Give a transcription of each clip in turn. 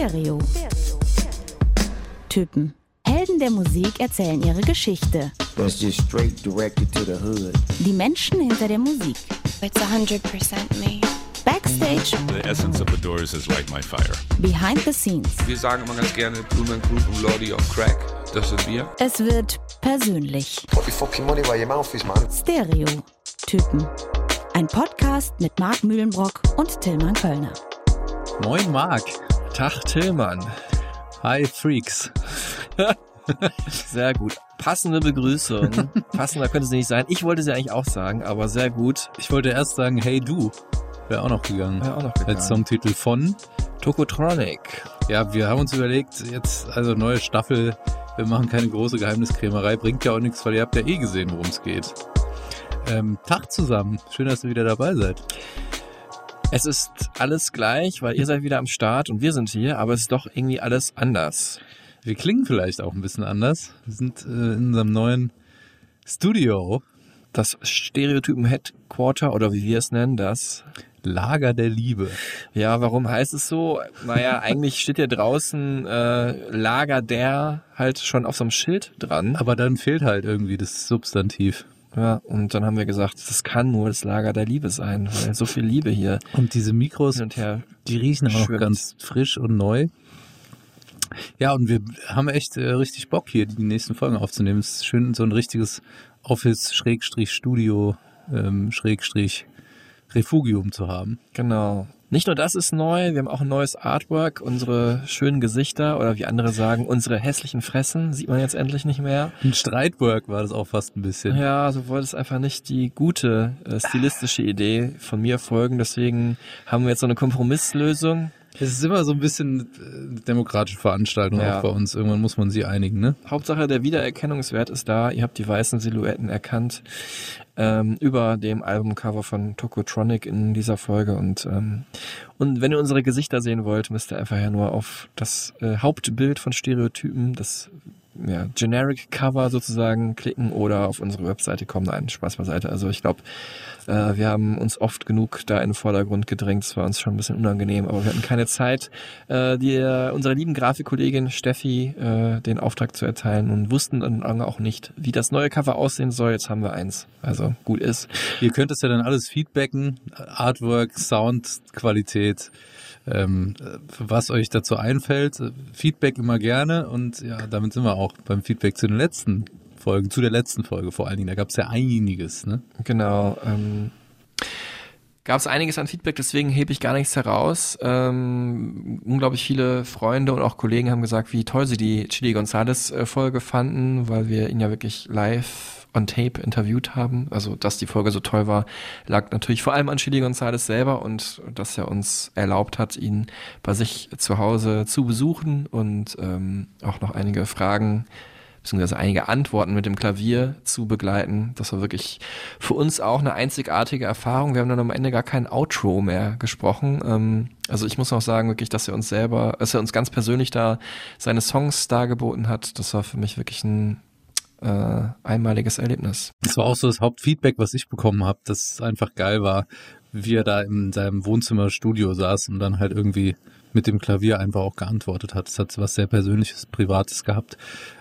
Stereo. Typen. Helden der Musik erzählen ihre Geschichte. That's just straight directed to the hood. Die Menschen hinter der Musik. It's 100% me. Backstage, The essence of the Doors is like my fire. behind the scenes. Wir sagen immer ganz gerne Blumen Group und Lordy of Crack. Das sind wir. Es wird persönlich. Put your fucking money where your mouth is, man. Stereo. Typen. Ein Podcast mit Marc Mühlenbrock und Tillmann Kölner. Moin Marc. Tag Tillmann. Hi Freaks. Sehr gut. Passende Begrüßung. Passender könnte sie nicht sein. Ich wollte sie eigentlich auch sagen, aber sehr gut. Ich wollte erst sagen, hey du. Wäre auch noch gegangen. Wäre auch noch gegangen. Als Songtitel von. Tokotronic. Ja, wir haben uns überlegt, jetzt, also neue Staffel, wir machen keine große Geheimniskrämerei, bringt ja auch nichts, weil ihr habt ja eh gesehen, worum es geht. Ähm, Tag zusammen. Schön, dass ihr wieder dabei seid. Es ist alles gleich, weil ihr seid wieder am Start und wir sind hier, aber es ist doch irgendwie alles anders. Wir klingen vielleicht auch ein bisschen anders. Wir sind äh, in unserem neuen Studio, Das Stereotypen-Headquarter oder wie wir es nennen, das Lager der Liebe. Ja, warum heißt es so? Naja, eigentlich steht ja draußen äh, Lager der halt schon auf so einem Schild dran. Aber dann fehlt halt irgendwie das Substantiv. Ja, und dann haben wir gesagt, das kann nur das Lager der Liebe sein, weil so viel Liebe hier Und diese Mikros hin und her. Die riechen auch noch Schwimmt. ganz frisch und neu. Ja, und wir haben echt äh, richtig Bock hier die nächsten Folgen aufzunehmen. Es ist schön, so ein richtiges Office-Studio, ähm, Schrägstrich Refugium zu haben. Genau. Nicht nur das ist neu, wir haben auch ein neues Artwork, unsere schönen Gesichter oder wie andere sagen, unsere hässlichen Fressen sieht man jetzt endlich nicht mehr. Ein Streitwork war das auch fast ein bisschen. Ja, so wollte es einfach nicht die gute äh, stilistische Idee von mir folgen, deswegen haben wir jetzt so eine Kompromisslösung. Es ist immer so ein bisschen äh, demokratische Veranstaltung Ja. auch bei uns. Irgendwann muss man sie einigen, ne? Hauptsache der Wiedererkennungswert ist da. Ihr habt die weißen Silhouetten erkannt ähm, über dem Albumcover von Tokotronic in dieser Folge. Und ähm, und wenn ihr unsere Gesichter sehen wollt, müsst ihr einfach ja nur auf das äh, Hauptbild von Stereotypen, das ja, Generic Cover sozusagen klicken oder auf unsere Webseite kommen. Nein, Spaß beiseite. Also ich glaube, äh, wir haben uns oft genug da in den Vordergrund gedrängt. Es war uns schon ein bisschen unangenehm, aber wir hatten keine Zeit, äh, die, unserer lieben Grafikkollegin Steffi äh, den Auftrag zu erteilen und wussten dann auch nicht, wie das neue Cover aussehen soll. Jetzt haben wir eins. Also gut ist. Ihr könnt es ja dann alles feedbacken, Artwork, Soundqualität, ähm, äh, was euch dazu einfällt. Feedback immer gerne und ja, damit sind wir auch beim Feedback zu den letzten Folgen, zu der letzten Folge vor allen Dingen. Da gab es ja einiges, ne? Genau. Ähm, Gab es einiges an Feedback, deswegen hebe ich gar nichts heraus. Ähm, unglaublich viele Freunde und auch Kollegen haben gesagt, wie toll sie die Chili Gonzales äh, Folge fanden, weil wir ihn ja wirklich live on tape interviewt haben. Also, dass die Folge so toll war, lag natürlich vor allem an Chili Gonzales selber und dass er uns erlaubt hat, ihn bei sich zu Hause zu besuchen und ähm, auch noch einige Fragen beziehungsweise einige Antworten mit dem Klavier zu begleiten. Das war wirklich für uns auch eine einzigartige Erfahrung. Wir haben dann am Ende gar kein Outro mehr gesprochen. Ähm, also ich muss auch sagen, wirklich, dass er uns selber, dass er uns ganz persönlich da seine Songs dargeboten hat. Das war für mich wirklich ein äh, einmaliges Erlebnis. Das war auch so das Hauptfeedback, was ich bekommen habe, dass es einfach geil war, wie er da in seinem Wohnzimmerstudio saß und dann halt irgendwie mit dem Klavier einfach auch geantwortet hat. Es hat was sehr Persönliches, Privates gehabt.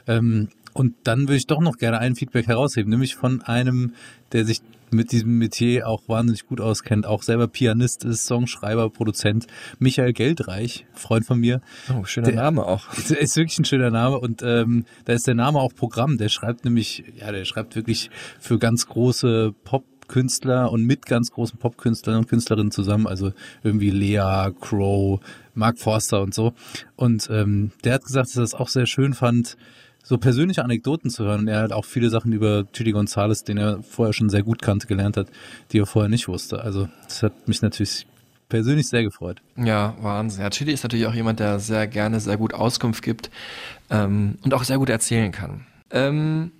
Ähm, und dann würde ich doch noch gerne ein Feedback herausheben, nämlich von einem, der sich mit diesem Metier auch wahnsinnig gut auskennt, auch selber Pianist ist, Songschreiber, Produzent, Michael Geldreich, Freund von mir. Oh, schöner Der- Name auch. Ist wirklich ein schöner Name und ähm, da ist der Name auch Programm. Der schreibt nämlich, ja, der schreibt wirklich für ganz große Popkünstler und mit ganz großen Popkünstlern und Künstlerinnen zusammen. Also irgendwie Lea, Crow, Mark Forster und so. Und ähm, der hat gesagt, dass er das auch sehr schön fand, so persönliche Anekdoten zu hören. Und er hat auch viele Sachen über Chili Gonzalez, den er vorher schon sehr gut kannte, gelernt hat, die er vorher nicht wusste. Also das hat mich natürlich persönlich sehr gefreut. Ja, Wahnsinn. Ja, Chili ist natürlich auch jemand, der sehr gerne sehr gut Auskunft gibt ähm, und auch sehr gut erzählen kann. Ähm,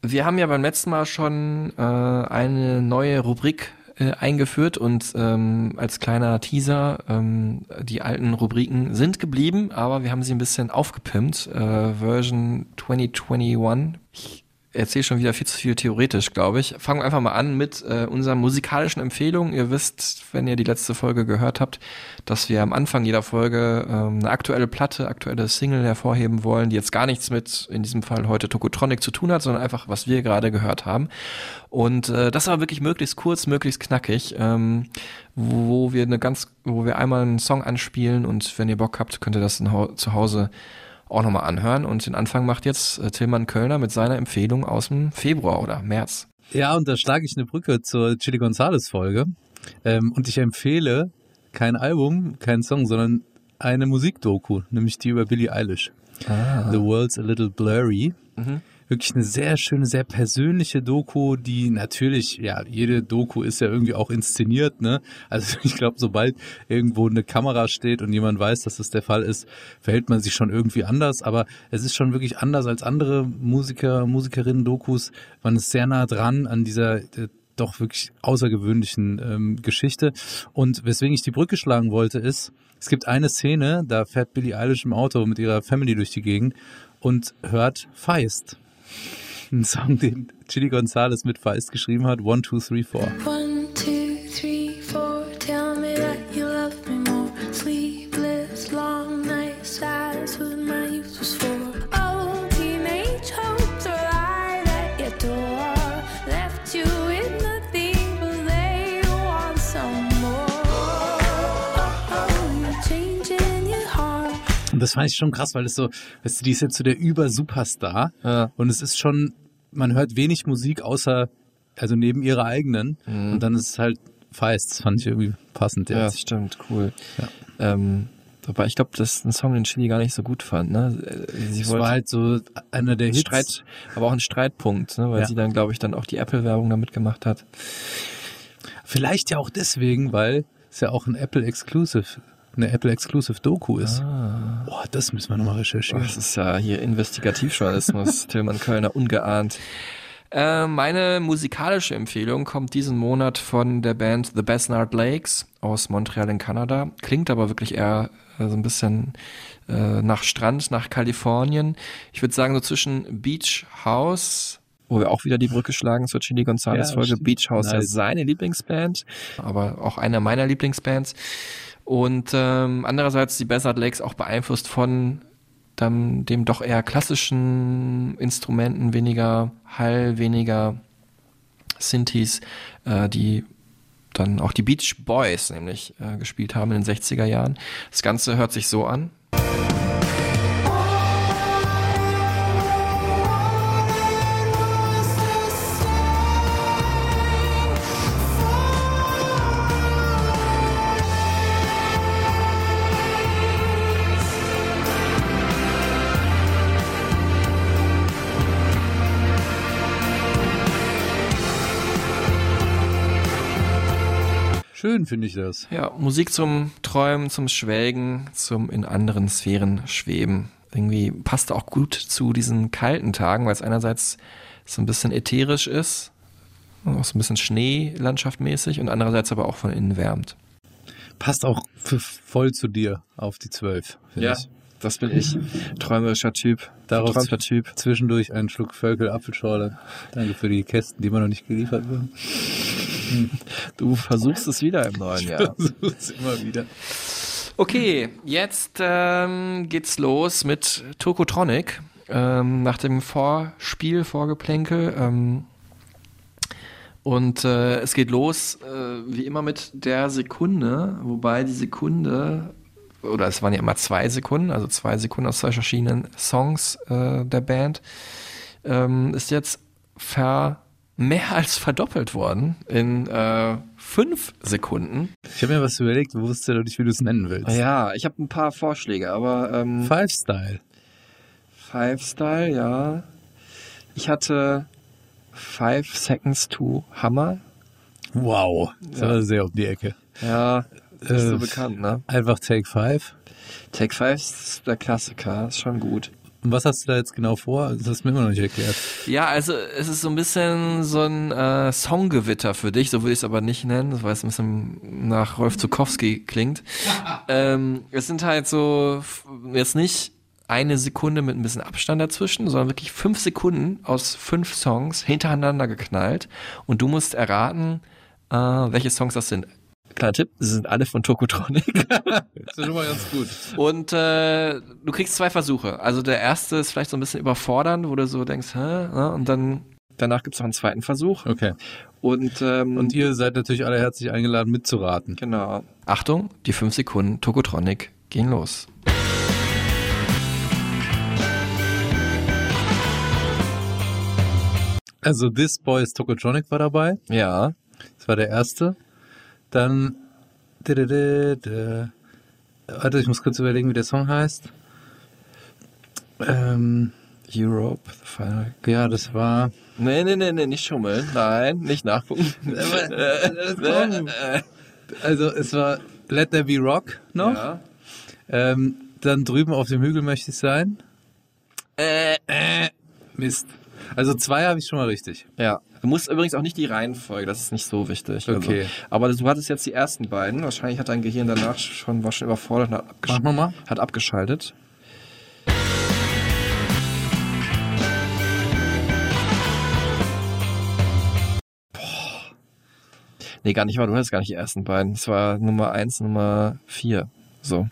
wir haben ja beim letzten Mal schon äh, eine neue Rubrik äh, eingeführt und ähm, als kleiner Teaser, ähm, die alten Rubriken sind geblieben, aber wir haben sie ein bisschen aufgepimpt. Äh, Version 2021. Ich erzähle schon wieder viel zu viel theoretisch, glaube ich. Fangen wir einfach mal an mit äh, unseren musikalischen Empfehlungen. Ihr wisst, wenn ihr die letzte Folge gehört habt, dass wir am Anfang jeder Folge ähm, eine aktuelle Platte, aktuelle Single hervorheben wollen, die jetzt gar nichts mit, in diesem Fall heute Tokotronic zu tun hat, sondern einfach, was wir gerade gehört haben. Und äh, das war wirklich möglichst kurz, möglichst knackig, ähm, wo wir eine ganz, wo wir einmal einen Song anspielen und wenn ihr Bock habt, könnt ihr das zu Hause auch nochmal anhören. Und den Anfang macht jetzt äh, Tillmann Kölner mit seiner Empfehlung aus dem Februar oder März. Ja, und da schlage ich eine Brücke zur Chili Gonzales Folge. Ähm, und ich empfehle kein Album, kein Song, sondern eine Musikdoku, nämlich die über Billie Eilish. Ah. The World's a Little Blurry. Mhm wirklich eine sehr schöne, sehr persönliche Doku, die natürlich, ja, jede Doku ist ja irgendwie auch inszeniert, ne? Also ich glaube, sobald irgendwo eine Kamera steht und jemand weiß, dass das der Fall ist, verhält man sich schon irgendwie anders. Aber es ist schon wirklich anders als andere Musiker, Musikerinnen-Dokus. Man ist sehr nah dran an dieser äh, doch wirklich außergewöhnlichen ähm, Geschichte. Und weswegen ich die Brücke schlagen wollte, ist, es gibt eine Szene, da fährt Billie Eilish im Auto mit ihrer Family durch die Gegend und hört Feist. Ein Song, den Chili Gonzalez mit Feist geschrieben hat. One, two, three, four. One, Und das fand ich schon krass, weil es so, weißt du, die ist jetzt so der Über-Superstar. Ja. Und es ist schon man hört wenig Musik außer, also neben ihrer eigenen. Mhm. Und dann ist es halt Feist. Das fand ich irgendwie passend. Ja, das stimmt, cool. Ja. Ähm, Wobei ich glaube, das ist ein Song, den Chili gar nicht so gut fand. Ne? Sie das war halt so einer der Hits. Streit, aber auch ein Streitpunkt, ne? weil ja. sie dann, glaube ich, dann auch die Apple-Werbung damit gemacht hat. Vielleicht ja auch deswegen, weil es ja auch ein Apple Exclusive, eine Apple Exclusive Doku ist. Ah. Boah, das müssen wir nochmal recherchieren. Das ist ja hier Investigativjournalismus, Tillmann Kölner, ungeahnt. Äh, meine musikalische Empfehlung kommt diesen Monat von der Band The Besnard Lakes aus Montreal in Kanada. Klingt aber wirklich eher äh, so ein bisschen äh, nach Strand, nach Kalifornien. Ich würde sagen so zwischen Beach House, wo wir auch wieder die Brücke schlagen zur Chili Gonzalez Folge. Ja, Beach House nice. ist seine Lieblingsband, aber auch einer meiner Lieblingsbands. Und ähm, andererseits die Besnard Lakes auch beeinflusst von dem, dem doch eher klassischen Instrumenten, weniger Hall, weniger Synthes, äh, die dann auch die Beach Boys nämlich äh, gespielt haben in den 60er Jahren. Das Ganze hört sich so an. Schön finde ich das. Ja, Musik zum Träumen, zum Schwelgen, zum in anderen Sphären schweben. Irgendwie passt auch gut zu diesen kalten Tagen, weil es einerseits so ein bisschen ätherisch ist, auch so ein bisschen Schneelandschaftmäßig und andererseits aber auch von innen wärmt. Passt auch voll zu dir auf die Zwölf, ja. ich. Das bin ich. Träumerischer Typ. Darauf Typ. Zwischendurch einen Schluck Völkel Apfelschorle. Danke für die Kästen, die immer noch nicht geliefert wurden. Du versuchst es wieder im neuen Jahr. Ich versuch's immer wieder. Okay, jetzt ähm, geht's los mit Tokotronic. Ähm, nach dem Vorspiel, Vorgeplänkel. Ähm, und äh, es geht los, äh, wie immer, mit der Sekunde, wobei die Sekunde, oder es waren ja immer zwei Sekunden, also zwei Sekunden aus zwei verschiedenen Songs äh, der Band, ähm, ist jetzt ver mehr als verdoppelt worden in äh, fünf Sekunden. Ich habe mir was überlegt, du wusstest ja noch nicht, wie du es nennen willst. Ja, ich habe ein paar Vorschläge, aber ähm, Five Style. Five Style, ja. Ich hatte Five Seconds to Hammer. Wow, das ja. war sehr um die Ecke. Ja, nicht äh, so bekannt, ne? Einfach Take Five. Take Five ist der Klassiker, ist schon gut. Und was hast du da jetzt genau vor? Das hast du mir immer noch nicht erklärt. Ja, also es ist so ein bisschen so ein äh, Songgewitter für dich, so würde ich es aber nicht nennen, weil es ein bisschen nach Rolf Zukowski klingt. ähm, es sind halt so jetzt nicht eine Sekunde mit ein bisschen Abstand dazwischen, sondern wirklich fünf Sekunden aus fünf Songs hintereinander geknallt. Und du musst erraten, äh, welche Songs das sind. Kleiner Tipp, sie sind alle von Tokotronic. Das ist schon mal ganz gut. Und äh, du kriegst zwei Versuche. Also der erste ist vielleicht so ein bisschen überfordernd, wo du so denkst, hä? Ja, Und dann danach gibt's noch einen zweiten Versuch. Okay. Und, ähm, Und ihr seid natürlich alle herzlich eingeladen mitzuraten. genau. Achtung, die fünf Sekunden Tokotronic gehen los. Also This Boys Tokotronic war dabei. Ja. Das war der erste. Dann. Warte, ich muss kurz überlegen, wie der Song heißt. Ähm, Europe, the final. ja, das war. Nee, nee, nee, nee, nicht schummeln. Nein, nicht nachgucken. Also es war Let There Be Rock noch. ja. Ähm, dann drüben auf dem Hügel möchte ich sein. Äh, Äh, Mist. Also zwei habe ich schon mal richtig. ja. Du musst übrigens auch nicht die Reihenfolge, das ist nicht so wichtig. Okay. Also, aber du hattest jetzt die ersten beiden. Wahrscheinlich hat dein Gehirn danach schon, war schon überfordert und hat, abgesch Machen wir mal. hat abgeschaltet. Boah. Nee, gar nicht mal. Du hattest gar nicht die ersten beiden. Es war Nummer eins, Nummer vier. So.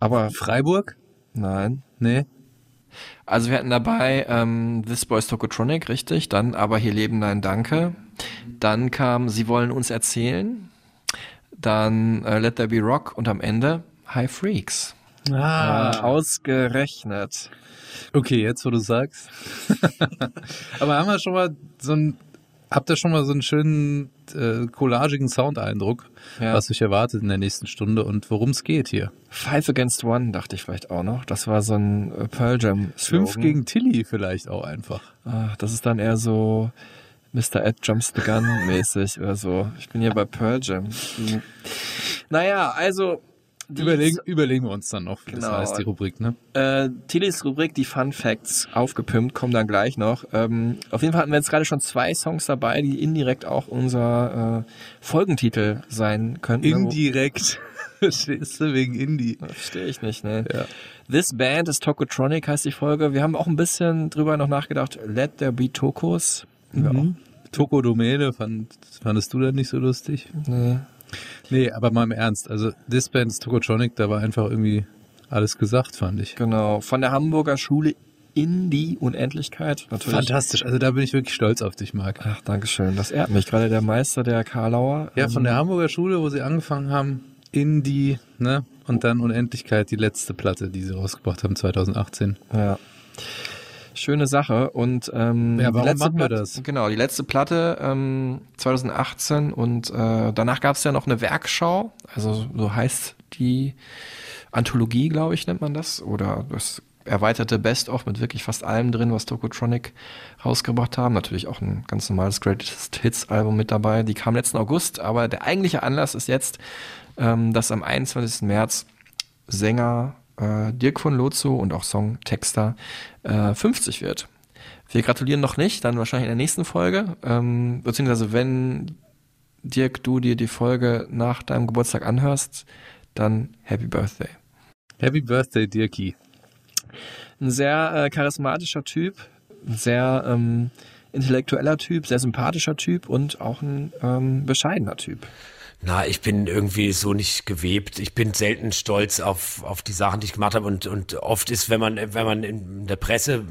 Aber Freiburg? nein. Nee. Also wir hatten dabei ähm, This Boys Tokotronic, richtig. Dann aber hier leben, nein, danke. Dann kam Sie wollen uns erzählen. Dann äh, Let There Be Rock und am Ende High Freaks. Ah, ausgerechnet. okay, jetzt wo du sagst. Aber haben wir schon mal so ein, habt ihr schon mal so einen schönen äh, collagigen Soundeindruck, Ja. was euch erwartet in der nächsten Stunde und worum es geht hier? Five Against One dachte ich vielleicht auch noch. Das war so ein äh, Pearl Jam Fünf Slogan. gegen Tilly vielleicht auch einfach. Ach, das ist dann eher so Mr. Ed Jumps the Gun mäßig oder so. Ich bin hier bei Pearl Jam. Hm. Naja, also Überlegen, überlegen wir uns dann noch, wie Genau. das heißt, die Rubrik, ne? Äh, Tillys Rubrik, die Fun Facts, aufgepimpt, kommen dann gleich noch. Ähm, auf jeden Fall hatten wir jetzt gerade schon zwei Songs dabei, die indirekt auch unser äh, Folgentitel sein könnten. Indirekt. Verstehst du, wegen Indie. Verstehe ich nicht, ne? Ja. This Band is Tokotronic heißt die Folge. Wir haben auch ein bisschen drüber noch nachgedacht. Let there be Tokos. Ja, Mhm. Toko Domäne, fand, fandest du das nicht so lustig? nee. Nee, aber mal im Ernst. Also, This Band's Tokotronic, da war einfach irgendwie alles gesagt, fand ich. Genau. Von der Hamburger Schule in die Unendlichkeit. Natürlich. Fantastisch. Also, da bin ich wirklich stolz auf dich, Marc. Ach, Dankeschön. Das ehrt mich. Gerade der Meister der Karlauer. Ja, von ähm, der Hamburger Schule, wo sie angefangen haben, in die, ne, und dann Unendlichkeit, die letzte Platte, die sie rausgebracht haben, 2018. Ja. Schöne Sache und ähm, Ja, warum die letzte machen wir Platte, das? Genau, die letzte Platte ähm, 2018 und äh, danach gab es ja noch eine Werkschau, also so heißt die Anthologie, glaube ich, nennt man das, oder das erweiterte Best-of mit wirklich fast allem drin, was Tokotronic rausgebracht haben. Natürlich auch ein ganz normales Greatest Hits-Album mit dabei. Die kam letzten August, aber der eigentliche Anlass ist jetzt, ähm, dass am 21. März Sänger äh, Dirk von Lozo und auch Songtexter äh, 50 wird. Wir gratulieren noch nicht, dann wahrscheinlich in der nächsten Folge. Ähm, beziehungsweise wenn Dirk, du dir die Folge nach deinem Geburtstag anhörst, dann Happy Birthday. Happy Birthday, Dirki. Ein sehr äh, charismatischer Typ, ein sehr ähm, intellektueller Typ, sehr sympathischer Typ und auch ein ähm, bescheidener Typ. Na, ich bin irgendwie so nicht gewebt. Ich bin selten stolz auf, auf die Sachen, die ich gemacht habe. Und, und oft ist, wenn man, wenn man in der Presse,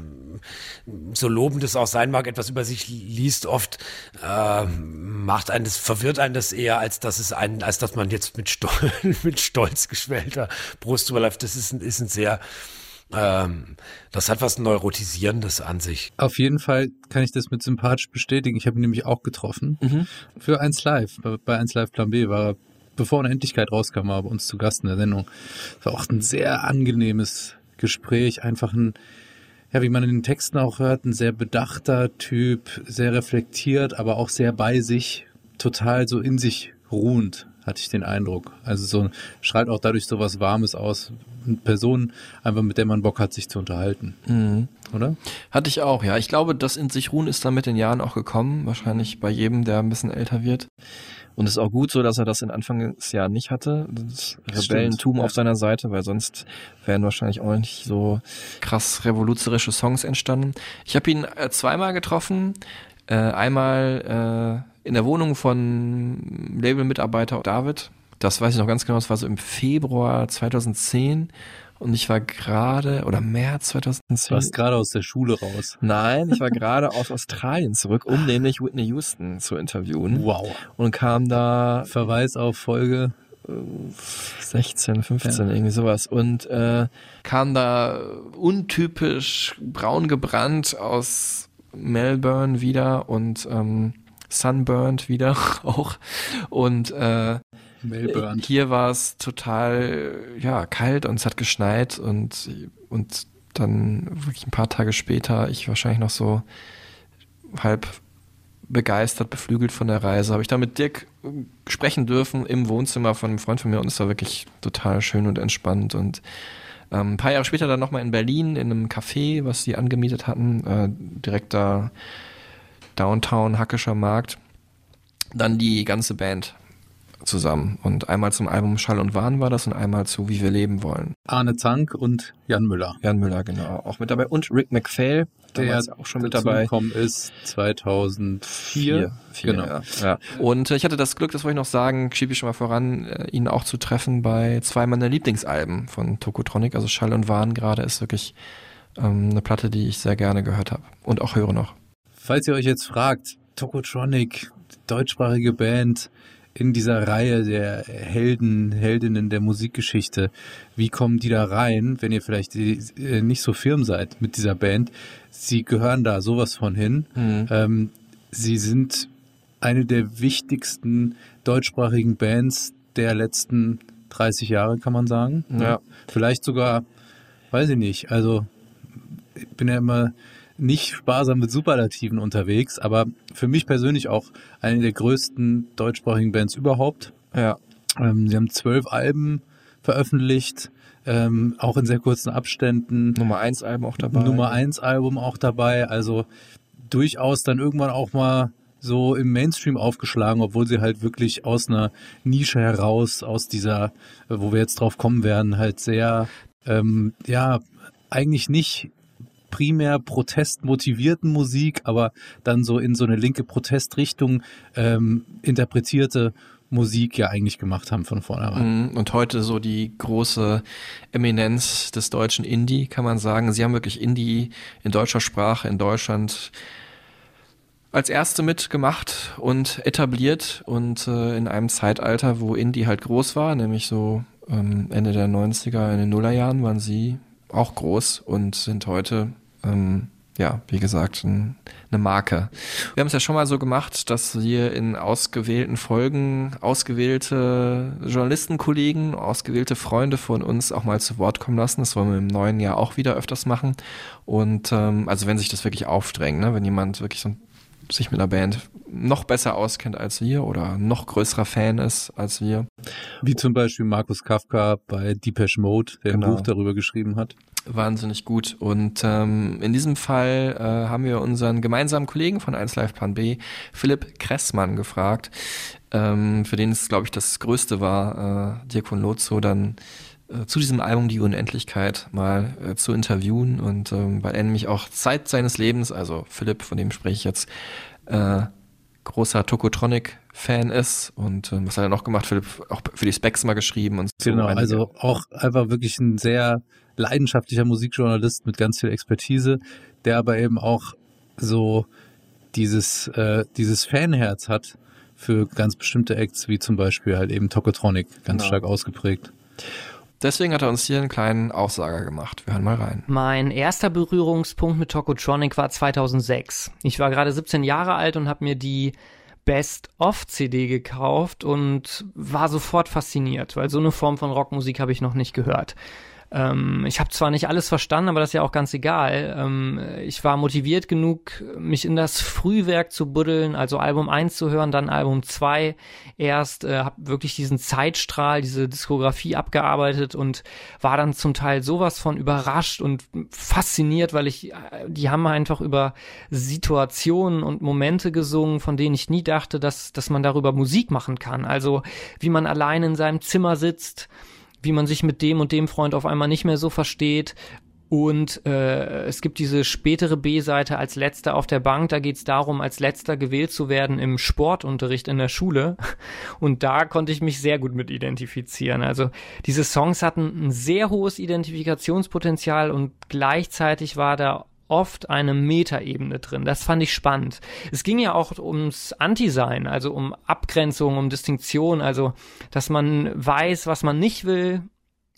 so lobend es auch sein mag, etwas über sich liest, oft äh, macht einen das, verwirrt einen das eher, als dass es einen, als dass man jetzt mit Stolz, mit stolz geschwellter Brust überläuft. Das ist ein, ist ein sehr, ähm, das hat was Neurotisierendes an sich. Auf jeden Fall kann ich das mit sympathisch bestätigen. Ich habe ihn nämlich auch getroffen. Für 1 Live. Bei- Bei 1 Live Plan B war er, bevor Unendlichkeit rauskam, war er bei uns zu Gast in der Sendung. Es war auch ein sehr angenehmes Gespräch. Einfach ein, ja, wie man in den Texten auch hört, ein sehr bedachter Typ, sehr reflektiert, aber auch sehr bei sich, total so in sich ruhend. Hatte ich den Eindruck. Also so strahlt auch dadurch so was Warmes aus. Eine Person, einfach mit der man Bock hat, sich zu unterhalten. Mhm. Oder? Hatte ich auch, ja. Ich glaube, das in sich ruhen ist dann mit den Jahren auch gekommen. Wahrscheinlich bei jedem, der ein bisschen älter wird. Und es ist auch gut so, dass er das in Anfangsjahren nicht hatte. Das Rebellentum Stimmt, auf seiner Seite, weil sonst wären wahrscheinlich auch nicht so krass revolutionäre Songs entstanden. Ich habe ihn äh, zweimal getroffen. Äh, einmal äh, in der Wohnung von Labelmitarbeiter David. Das weiß ich noch ganz genau. Das war so im Februar 2010. Und ich war gerade, oder März Du 2010. warst gerade aus der Schule raus. Nein, ich war gerade aus Australien zurück, um nämlich Whitney Houston zu interviewen. Wow. Und kam da Verweis auf Folge. 16, 15, irgendwie sowas. Und äh, kam da untypisch braun gebrannt aus Melbourne wieder und ähm, sunburned wieder auch. Und äh, Melbourne. hier war es total ja kalt und es hat geschneit und und dann wirklich ein paar Tage später ich wahrscheinlich noch so halb begeistert, beflügelt von der Reise, habe ich da mit Dirk äh, sprechen dürfen im Wohnzimmer von einem Freund von mir und es war wirklich total schön und entspannt und ähm, ein paar Jahre später dann nochmal in Berlin in einem Café, was sie angemietet hatten, äh, direkt da Downtown Hackischer Markt, dann die ganze Band zusammen und einmal zum Album Schall und Wahn war das und einmal zu Wie wir leben wollen. Arne Zank und Jan Müller. Jan Müller, genau, auch mit dabei und Rick McPhail, Der auch schon mit dabei. gekommen ist 2004. Vier, vier, genau. ja. ja. Und äh, ich hatte das Glück, das wollte ich noch sagen, schiebe ich schon mal voran, äh, ihn auch zu treffen bei zwei meiner Lieblingsalben von Tokotronic, also Schall und Wahn gerade ist wirklich ähm, eine Platte, die ich sehr gerne gehört habe und auch höre noch. Falls ihr euch jetzt fragt, Tokotronic, deutschsprachige Band in dieser Reihe der Helden, Heldinnen der Musikgeschichte, wie kommen die da rein, wenn ihr vielleicht äh, nicht so firm seid mit dieser Band? Sie gehören da sowas von hin. Mhm. Ähm, sie sind eine der wichtigsten deutschsprachigen Bands der letzten 30 Jahre, kann man sagen. Ja. Vielleicht sogar, weiß ich nicht, also ich bin ja immer nicht sparsam mit Superlativen unterwegs, aber für mich persönlich auch eine der größten deutschsprachigen Bands überhaupt. Ja. Ähm, sie haben zwölf Alben veröffentlicht, ähm, auch in sehr kurzen Abständen. Nummer eins Album auch dabei. Nummer eins Album auch dabei, also durchaus dann irgendwann auch mal so im Mainstream aufgeschlagen, obwohl sie halt wirklich aus einer Nische heraus, aus dieser, wo wir jetzt drauf kommen werden, halt sehr, ähm, ja, eigentlich nicht primär protestmotivierten Musik, aber dann so in so eine linke Protestrichtung ähm, interpretierte Musik ja eigentlich gemacht haben von vornherein. Mhm. Und heute so die große Eminenz des deutschen Indie, kann man sagen. Sie haben wirklich Indie in deutscher Sprache in Deutschland als erste mitgemacht und etabliert und äh, in einem Zeitalter, wo Indie halt groß war, nämlich so ähm, Ende der 90er, in den Nullerjahren waren sie auch groß und sind heute ähm, ja, wie gesagt, ein, eine Marke. Wir haben es ja schon mal so gemacht, dass wir in ausgewählten Folgen ausgewählte Journalistenkollegen, ausgewählte Freunde von uns auch mal zu Wort kommen lassen. Das wollen wir im neuen Jahr auch wieder öfters machen. Und ähm, also wenn sich das wirklich aufdrängt, ne? wenn jemand wirklich so sich mit einer Band noch besser auskennt als wir oder noch größerer Fan ist als wir. Wie zum Beispiel Markus Kafka bei Depeche Mode, der Genau. ein Buch darüber geschrieben hat. Wahnsinnig gut. Und ähm, in diesem Fall äh, haben wir unseren gemeinsamen Kollegen von 1 Live Plan B, Philipp Kressmann, gefragt, ähm, für den es, glaube ich, das Größte war, äh, Dirk von Lozo dann zu diesem Album Die Unendlichkeit mal äh, zu interviewen. Und ähm, weil er nämlich auch Zeit seines Lebens, also Philipp, von dem spreche ich jetzt, äh, großer Tokotronic-Fan ist. Und äh, was hat er noch gemacht? Philipp auch für die Specs mal geschrieben und so. Genau, also auch einfach wirklich ein sehr leidenschaftlicher Musikjournalist mit ganz viel Expertise, der aber eben auch so dieses, äh, dieses Fanherz hat für ganz bestimmte Acts, wie zum Beispiel halt eben Tokotronic, ganz Genau. stark ausgeprägt. Deswegen hat er uns hier einen kleinen Aussager gemacht. Wir hören mal rein. Mein erster Berührungspunkt mit Tokotronic war 2006. Ich war gerade 17 Jahre alt und habe mir die Best-of-CD gekauft und war sofort fasziniert, weil so eine Form von Rockmusik habe ich noch nicht gehört. Ähm, ich habe zwar nicht alles verstanden, aber das ist ja auch ganz egal. Ähm, ich war motiviert genug, mich in das Frühwerk zu buddeln, also Album 1 zu hören, dann Album 2 erst, äh, habe wirklich diesen Zeitstrahl, diese Diskografie abgearbeitet und war dann zum Teil sowas von überrascht und fasziniert, weil ich, äh, die haben einfach über Situationen und Momente gesungen, von denen ich nie dachte, dass, dass man darüber Musik machen kann. Also wie man allein in seinem Zimmer sitzt, wie man sich mit dem und dem Freund auf einmal nicht mehr so versteht. Und äh, es gibt diese spätere B-Seite als letzter auf der Bank. Da geht es darum, als letzter gewählt zu werden im Sportunterricht in der Schule. Und da konnte ich mich sehr gut mit identifizieren. Also diese Songs hatten ein sehr hohes Identifikationspotenzial und gleichzeitig war da oft eine Metaebene drin. Das fand ich spannend. Es ging ja auch ums Anti-Sein, also um Abgrenzung, um Distinktion, also dass man weiß, was man nicht will,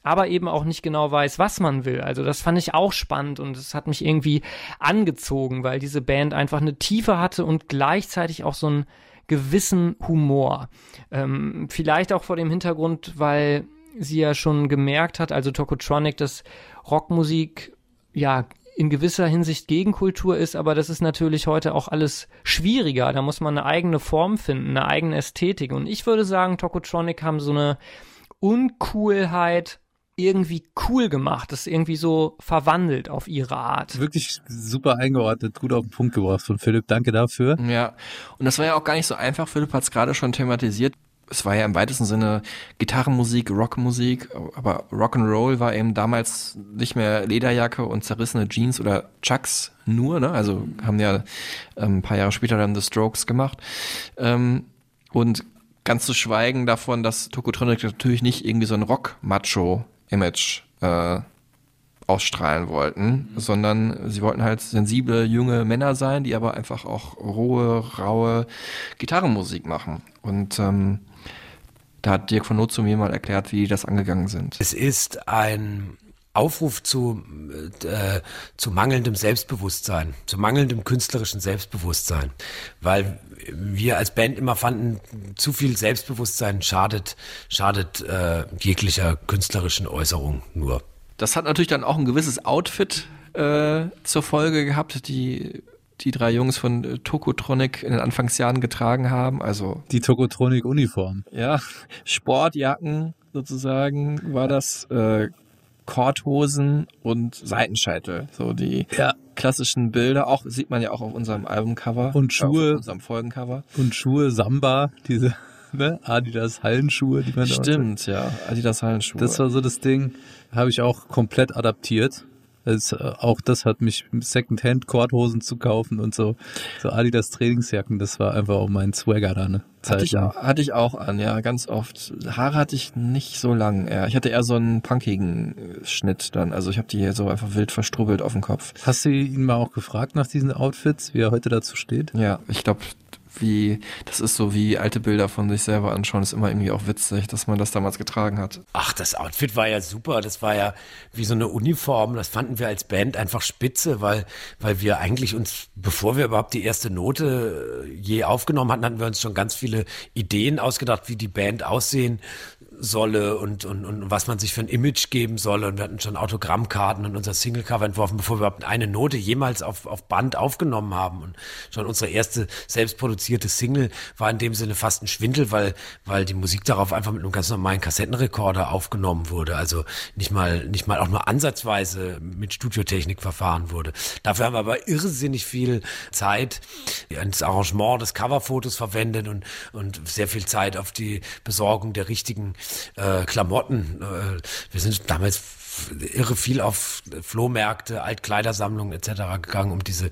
aber eben auch nicht genau weiß, was man will. Also das fand ich auch spannend und es hat mich irgendwie angezogen, weil diese Band einfach eine Tiefe hatte und gleichzeitig auch so einen gewissen Humor. Ähm, vielleicht auch vor dem Hintergrund, weil sie ja schon gemerkt hat, also Tokotronic, dass Rockmusik ja in gewisser Hinsicht Gegenkultur ist, aber das ist natürlich heute auch alles schwieriger. Da muss man eine eigene Form finden, eine eigene Ästhetik. Und ich würde sagen, Tokotronic haben so eine Uncoolheit irgendwie cool gemacht, das irgendwie so verwandelt auf ihre Art. Wirklich super eingeordnet, gut auf den Punkt gebracht von Philipp. Danke dafür. Ja, und das war ja auch gar nicht so einfach. Philipp hat es gerade schon thematisiert es war ja im weitesten Sinne Gitarrenmusik, Rockmusik, aber Rock'n'Roll war eben damals nicht mehr Lederjacke und zerrissene Jeans oder Chucks nur, ne? Also haben ja ähm, ein paar Jahre später dann The Strokes gemacht. Ähm, und ganz zu schweigen davon, dass Tokotronic natürlich nicht irgendwie so ein Rock-Macho-Image äh, ausstrahlen wollten, mhm. sondern sie wollten halt sensible junge Männer sein, die aber einfach auch rohe, raue Gitarrenmusik machen. Und ähm, da hat Dirk von Notzum mir mal erklärt, wie die das angegangen sind. Es ist ein Aufruf zu, äh, zu mangelndem Selbstbewusstsein, zu mangelndem künstlerischen Selbstbewusstsein, weil wir als Band immer fanden, zu viel Selbstbewusstsein schadet, schadet äh, jeglicher künstlerischen Äußerung nur. Das hat natürlich dann auch ein gewisses Outfit äh, zur Folge gehabt, die die drei Jungs von äh, Tokotronic in den Anfangsjahren getragen haben. Also die Tokotronic-Uniform. Ja, Sportjacken sozusagen war das. Äh, Korthosen und Seitenscheitel, so die ja. klassischen Bilder. Auch sieht man ja auch auf unserem Albumcover und Schuhe, auf unserem Folgencover und Schuhe Samba, diese ne? Adidas Hallenschuhe, die man Stimmt, ja, Adidas Hallenschuhe. Das war so das Ding, habe ich auch komplett adaptiert. Äh, auch das hat mich Secondhand Korthosen zu kaufen und so so Adidas Trainingsjacken, das war einfach auch mein Swagger da ne. Hatte ich, hatte ich auch an, ja, ganz oft. Haare hatte ich nicht so lang. Ja. Ich hatte eher so einen punkigen äh, Schnitt dann. Also ich habe die hier so einfach wild verstrubbelt auf dem Kopf. Hast du ihn mal auch gefragt nach diesen Outfits, wie er heute dazu steht? Ja, ich glaube, wie, das ist so wie alte Bilder von sich selber anschauen, ist immer irgendwie auch witzig, dass man das damals getragen hat. Ach, das Outfit war ja super. Das war ja wie so eine Uniform. Das fanden wir als Band einfach spitze, weil, weil wir eigentlich uns, bevor wir überhaupt die erste Note äh, je aufgenommen hatten, hatten wir uns schon ganz viele Ideen ausgedacht, wie die Band aussehen solle und, und, und was man sich für ein Image geben solle. Und wir hatten schon Autogrammkarten und unser Singlecover entworfen, bevor wir überhaupt eine Note jemals auf, auf Band aufgenommen haben. Und schon unsere erste selbstproduzierte Single war in dem Sinne fast ein Schwindel, weil, weil die Musik darauf einfach mit einem ganz normalen Kassettenrekorder aufgenommen wurde. Also nicht mal, nicht mal auch nur ansatzweise mit Studiotechnik verfahren wurde. Dafür haben wir aber irrsinnig viel Zeit ins Arrangement des Coverfotos verwendet und, und sehr viel Zeit auf die Besorgung der richtigen äh, Klamotten. Äh, wir sind damals irre viel auf Flohmärkte, Altkleidersammlungen etc. gegangen, um diese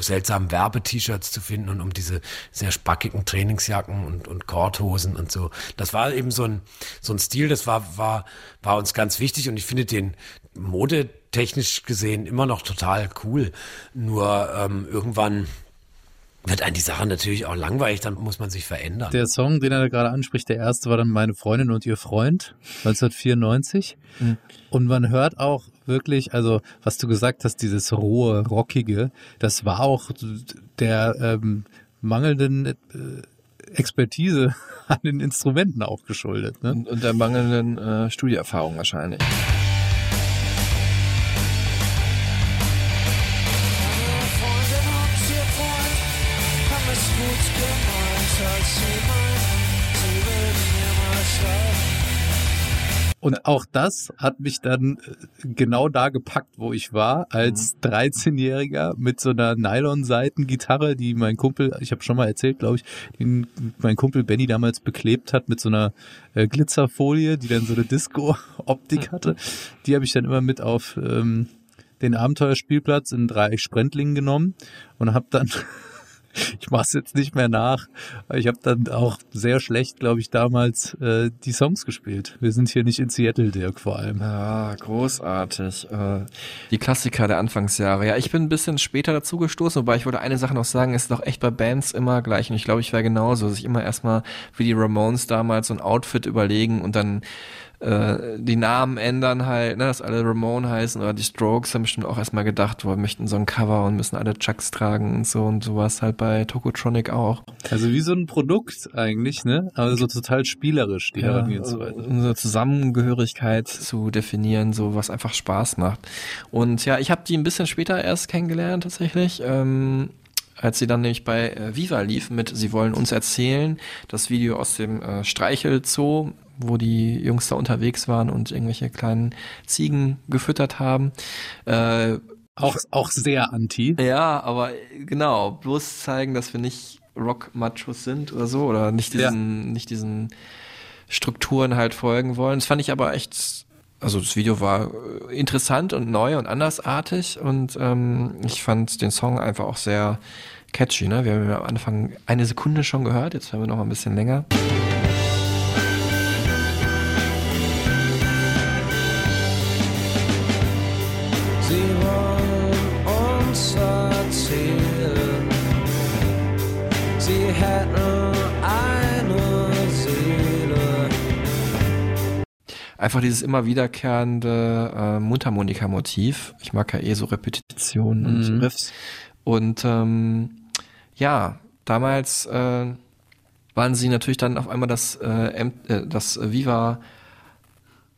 seltsamen Werbe-T-Shirts zu finden und um diese sehr spackigen Trainingsjacken und, und Korthosen und so. Das war eben so ein, so ein Stil, das war, war, war uns ganz wichtig und ich finde den modetechnisch gesehen immer noch total cool. Nur ähm, irgendwann wird einem die Sache natürlich auch langweilig, dann muss man sich verändern. Der Song, den er da gerade anspricht, der erste war dann Meine Freundin und ihr Freund, 1994. Mhm. Und man hört auch wirklich, also was du gesagt hast, dieses rohe, rockige, das war auch der ähm, mangelnden äh, Expertise an den Instrumenten auch geschuldet. Ne? Und, und der mangelnden äh, Studieerfahrung wahrscheinlich. Und auch das hat mich dann äh, genau da gepackt, wo ich war, als 13-Jähriger mit so einer Nylon-Seiten-Gitarre, die mein Kumpel, ich habe schon mal erzählt, glaube ich, den mein Kumpel Benny damals beklebt hat mit so einer äh, Glitzerfolie, die dann so eine Disco-Optik hatte. Die habe ich dann immer mit auf ähm, den Abenteuerspielplatz in Dreieck Sprendlingen genommen und habe dann ich mache es jetzt nicht mehr nach. Ich habe dann auch sehr schlecht, glaube ich, damals äh, die Songs gespielt. Wir sind hier nicht in Seattle, Dirk, vor allem. Ja, großartig. Äh, Die Klassiker der Anfangsjahre. Ja, ich bin ein bisschen später dazu gestoßen, wobei ich wollte eine Sache noch sagen, ist doch echt bei Bands immer gleich. Und ich glaube, ich wäre genauso, dass ich immer erstmal wie die Ramones damals so ein Outfit überlegen und dann äh, die Namen ändern halt, ne, dass alle Ramone heißen oder die Strokes haben bestimmt auch erstmal gedacht, wir möchten so ein Cover und müssen alle Chucks tragen und so und sowas halt bei Tokotronic auch. Also wie so ein Produkt eigentlich, ne? Aber so total spielerisch, die Herangehensweise. unsere Zusammengehörigkeit zu definieren, so was einfach Spaß macht. Und ja, ich habe die ein bisschen später erst kennengelernt tatsächlich. Ähm, als sie dann nämlich bei äh, Viva lief mit Sie wollen uns erzählen, das Video aus dem äh, Streichelzoo, wo die Jungs da unterwegs waren und irgendwelche kleinen Ziegen gefüttert haben. Äh, Auch, auch sehr anti. ja, aber genau, bloß zeigen, dass wir nicht Rock-Machos sind oder so, oder nicht diesen, nicht diesen Strukturen halt folgen wollen. Das fand ich aber echt, also das Video war äh, interessant und neu und andersartig und ähm, ich fand den Song einfach auch sehr catchy. Ne? Wir haben ja am Anfang eine Sekunde schon gehört, jetzt hören wir noch ein bisschen länger. Einfach dieses immer wiederkehrende äh, Mundharmonika-Motiv. Ich mag ja eh so Repetitionen und Mhm. Riffs. Und ähm, ja, damals äh, waren sie natürlich dann auf einmal das, äh, äh, das Viva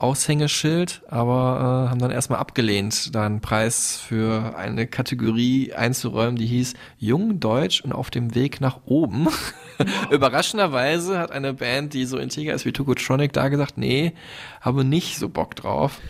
Aushängeschild, aber äh, haben dann erstmal abgelehnt, da einen Preis für eine Kategorie einzuräumen, die hieß Jung, Deutsch und auf dem Weg nach oben. Überraschenderweise hat eine Band, die so integer ist wie Tokotronic, da gesagt, nee, habe nicht so Bock drauf.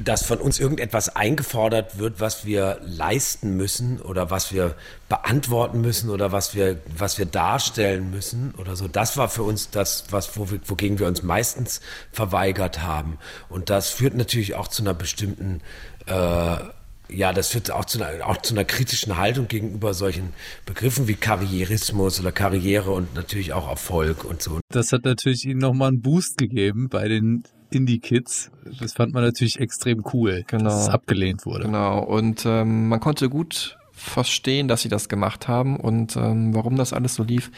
Dass von uns irgendetwas eingefordert wird, was wir leisten müssen oder was wir beantworten müssen oder was wir, was wir darstellen müssen oder so. Das war für uns das, was, wo wir, wogegen wir uns meistens verweigert haben. Und das führt natürlich auch zu einer bestimmten, äh, ja, das führt auch zu, einer, auch zu einer kritischen Haltung gegenüber solchen Begriffen wie Karrierismus oder Karriere und natürlich auch Erfolg und so. Das hat natürlich ihnen nochmal einen Boost gegeben bei den Indie-Kids. Das fand man natürlich extrem cool, Genau. dass es abgelehnt wurde. Genau, und ähm, man konnte gut verstehen, dass sie das gemacht haben und ähm, warum das alles so lief.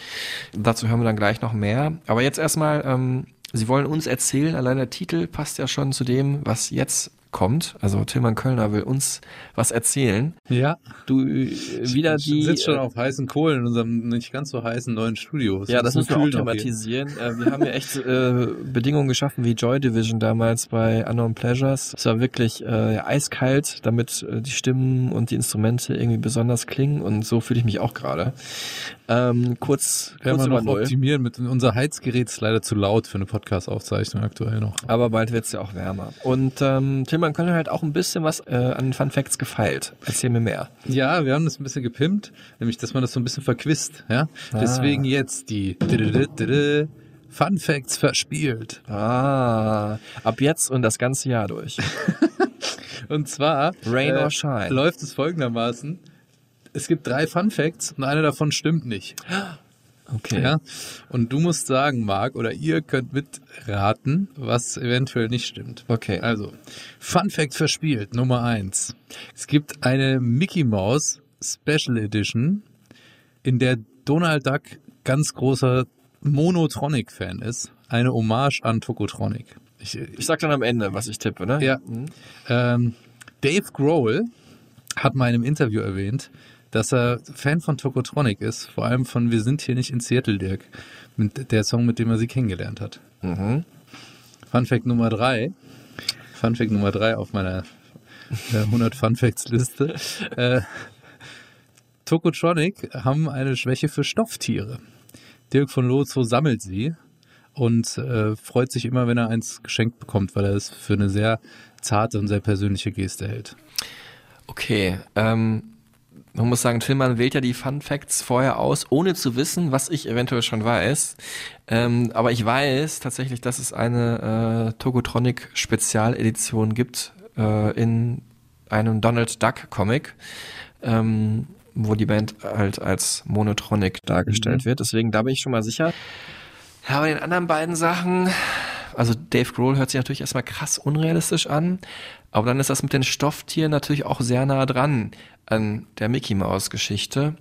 Dazu hören wir dann gleich noch mehr. Aber jetzt erstmal, ähm, sie wollen uns erzählen, allein der Titel passt ja schon zu dem, was jetzt kommt. Also Tilman Kölner will uns was erzählen. Ja, Du äh, wieder die. sitzt schon äh, auf heißen Kohlen in unserem nicht ganz so heißen neuen Studio. Es Ja, das müssen wir auch thematisieren. Äh, wir haben ja echt äh, Bedingungen geschaffen wie Joy Division damals bei Unknown Pleasures. Es war wirklich äh, eiskalt, damit äh, die Stimmen und die Instrumente irgendwie besonders klingen und so fühle ich mich auch gerade. Ähm, kurz, Werden kurz wir noch Null. optimieren. Mit, unser Heizgerät ist leider zu laut für eine Podcast-Aufzeichnung aktuell noch. Aber bald wird's ja auch wärmer. Und ähm, Tillmann Kölner hat auch ein bisschen was äh, an Fun Facts gefeilt. Erzähl mir mehr. Ja, wir haben das ein bisschen gepimpt, nämlich, dass man das so ein bisschen verquist. Ja? Ah. Deswegen jetzt die Fun Facts verspielt. Ah, ab jetzt und das ganze Jahr durch. Und zwar Rain äh, or shine. läuft es folgendermaßen. Es gibt drei Fun Facts und einer davon stimmt nicht. Okay. Ja? Und du musst sagen, Marc, oder ihr könnt mitraten, was eventuell nicht stimmt. Okay. Also, Fun Fact verspielt, Nummer eins. Es gibt eine Mickey Mouse Special Edition, in der Donald Duck ganz großer Monotronic-Fan ist. Eine Hommage an Tokotronic. Ich, Ich sag dann am Ende, was ich tippe, ne? ja. Ähm, Dave Grohl hat mal in einem Interview erwähnt, dass er Fan von Tokotronic ist, vor allem von Wir sind hier nicht in Seattle, Dirk. Mit der Song, mit dem er sie kennengelernt hat. Mhm. Fun Fact Nummer drei. Fun Fact Nummer drei auf meiner äh, 100 Fun Facts Liste. äh, Tokotronic haben eine Schwäche für Stofftiere. Dirk von Lozo sammelt sie und äh, freut sich immer, wenn er eins geschenkt bekommt, weil er es für eine sehr zarte und sehr persönliche Geste hält. Okay, ähm, man muss sagen, Tillmann wählt ja die Fun Facts vorher aus, ohne zu wissen, was ich eventuell schon weiß. Ähm, aber ich weiß tatsächlich, dass es eine äh, Togotronic Spezialedition gibt äh, in einem Donald Duck Comic, ähm, wo die Band halt als Monotronic dargestellt Mhm. wird. Deswegen da bin ich schon mal sicher. Ja, bei den anderen beiden Sachen, also Dave Grohl hört sich natürlich erstmal krass unrealistisch an, aber dann ist das mit den Stofftieren natürlich auch sehr nah dran an der Mickey Mouse Geschichte.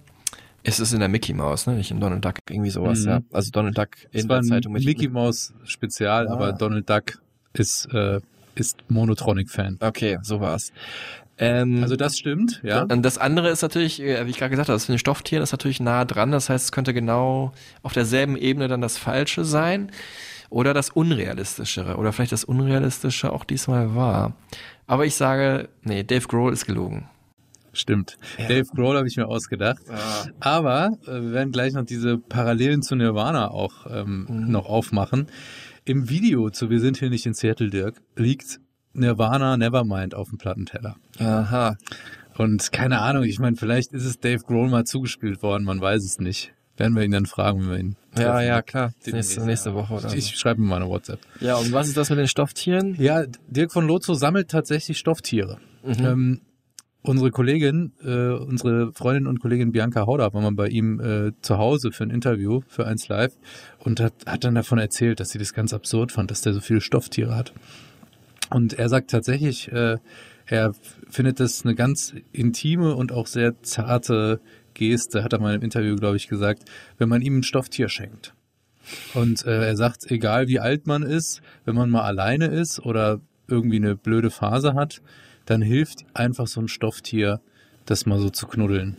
Es ist in der Mickey Mouse, ne? nicht im Donald Duck, irgendwie sowas, Mhm. ja. Also Donald Duck Es in war der Zeitung mit Mickey Mouse Spezial, Ah. aber Donald Duck ist, äh, ist Monotronic-Fan. Okay, so war's. Ähm, Also das stimmt, ja. Und das andere ist natürlich, äh, wie ich gerade gesagt habe, das mit den Stofftieren ist natürlich nah dran. Das heißt, es könnte genau auf derselben Ebene dann das Falsche sein oder das Unrealistischere oder vielleicht das Unrealistische auch diesmal war. Aber ich sage, nee, Dave Grohl ist gelogen. Stimmt. Dave Grohl habe ich mir ausgedacht. Aber äh, wir werden gleich noch diese Parallelen zu Nirvana auch ähm, Mhm. noch aufmachen. Im Video zu Wir sind hier nicht in Seattle, Dirk, liegt Nirvana Nevermind auf dem Plattenteller. Aha. Und keine Ahnung, ich meine, vielleicht ist es Dave Grohl mal zugespielt worden, man weiß es nicht. Werden wir ihn dann fragen, wenn wir ihn Ja, treffen. ja, klar. Demnächst, Nächste, nächste ja. Woche oder Ich, ich schreibe ihm mal eine WhatsApp. Ja, und was ist das mit den Stofftieren? Ja, Dirk von Lozo sammelt tatsächlich Stofftiere. Mhm. Ähm, unsere Kollegin, äh, unsere Freundin und Kollegin Bianca Hauder war mal bei ihm äh, zu Hause für ein Interview für 1 Live und hat, hat dann davon erzählt, dass sie das ganz absurd fand, dass der so viele Stofftiere hat. Und er sagt tatsächlich, äh, er findet das eine ganz intime und auch sehr zarte Geste, hat er mal im Interview, glaube ich, gesagt, wenn man ihm ein Stofftier schenkt. Und äh, er sagt, egal wie alt man ist, wenn man mal alleine ist oder irgendwie eine blöde Phase hat, dann hilft einfach so ein Stofftier, das mal so zu knuddeln.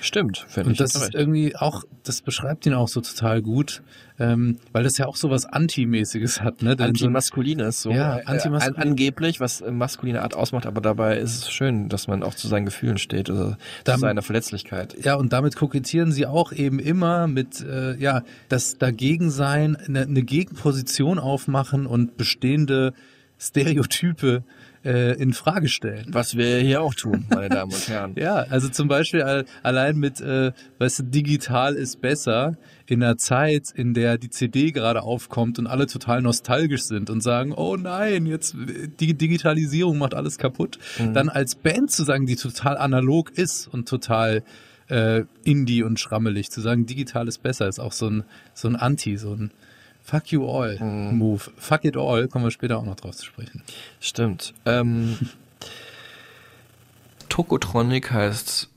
Stimmt, finde ich. Und das ist recht. irgendwie auch, das beschreibt ihn auch so total gut, ähm, weil das ja auch so was Antimäßiges hat, ne? Antimaskulines, so. Ja, Äh, antimaskulin. an, angeblich, was äh, maskuline Art ausmacht, aber dabei ist es schön, dass man auch zu seinen Gefühlen steht, also zu seiner Verletzlichkeit. Ja, und damit kokettieren sie auch eben immer mit, äh, ja, das Dagegensein, eine, eine Gegenposition aufmachen und bestehende Stereotype äh, in Frage stellen. Was wir hier auch tun, meine Damen und Herren. Ja, also zum Beispiel all- allein mit, äh, weißt du, digital ist besser in einer Zeit, in der die CD gerade aufkommt und alle total nostalgisch sind und sagen, oh nein, jetzt die Digitalisierung macht alles kaputt. Dann als Band zu sagen, die total analog ist und total äh, indie und schrammelig, zu sagen, digital ist besser, ist auch so ein, so ein Anti, so ein Fuck you all Move. Fuck it all, kommen wir später auch noch drauf zu sprechen. Stimmt. Ähm, Tokotronic heißt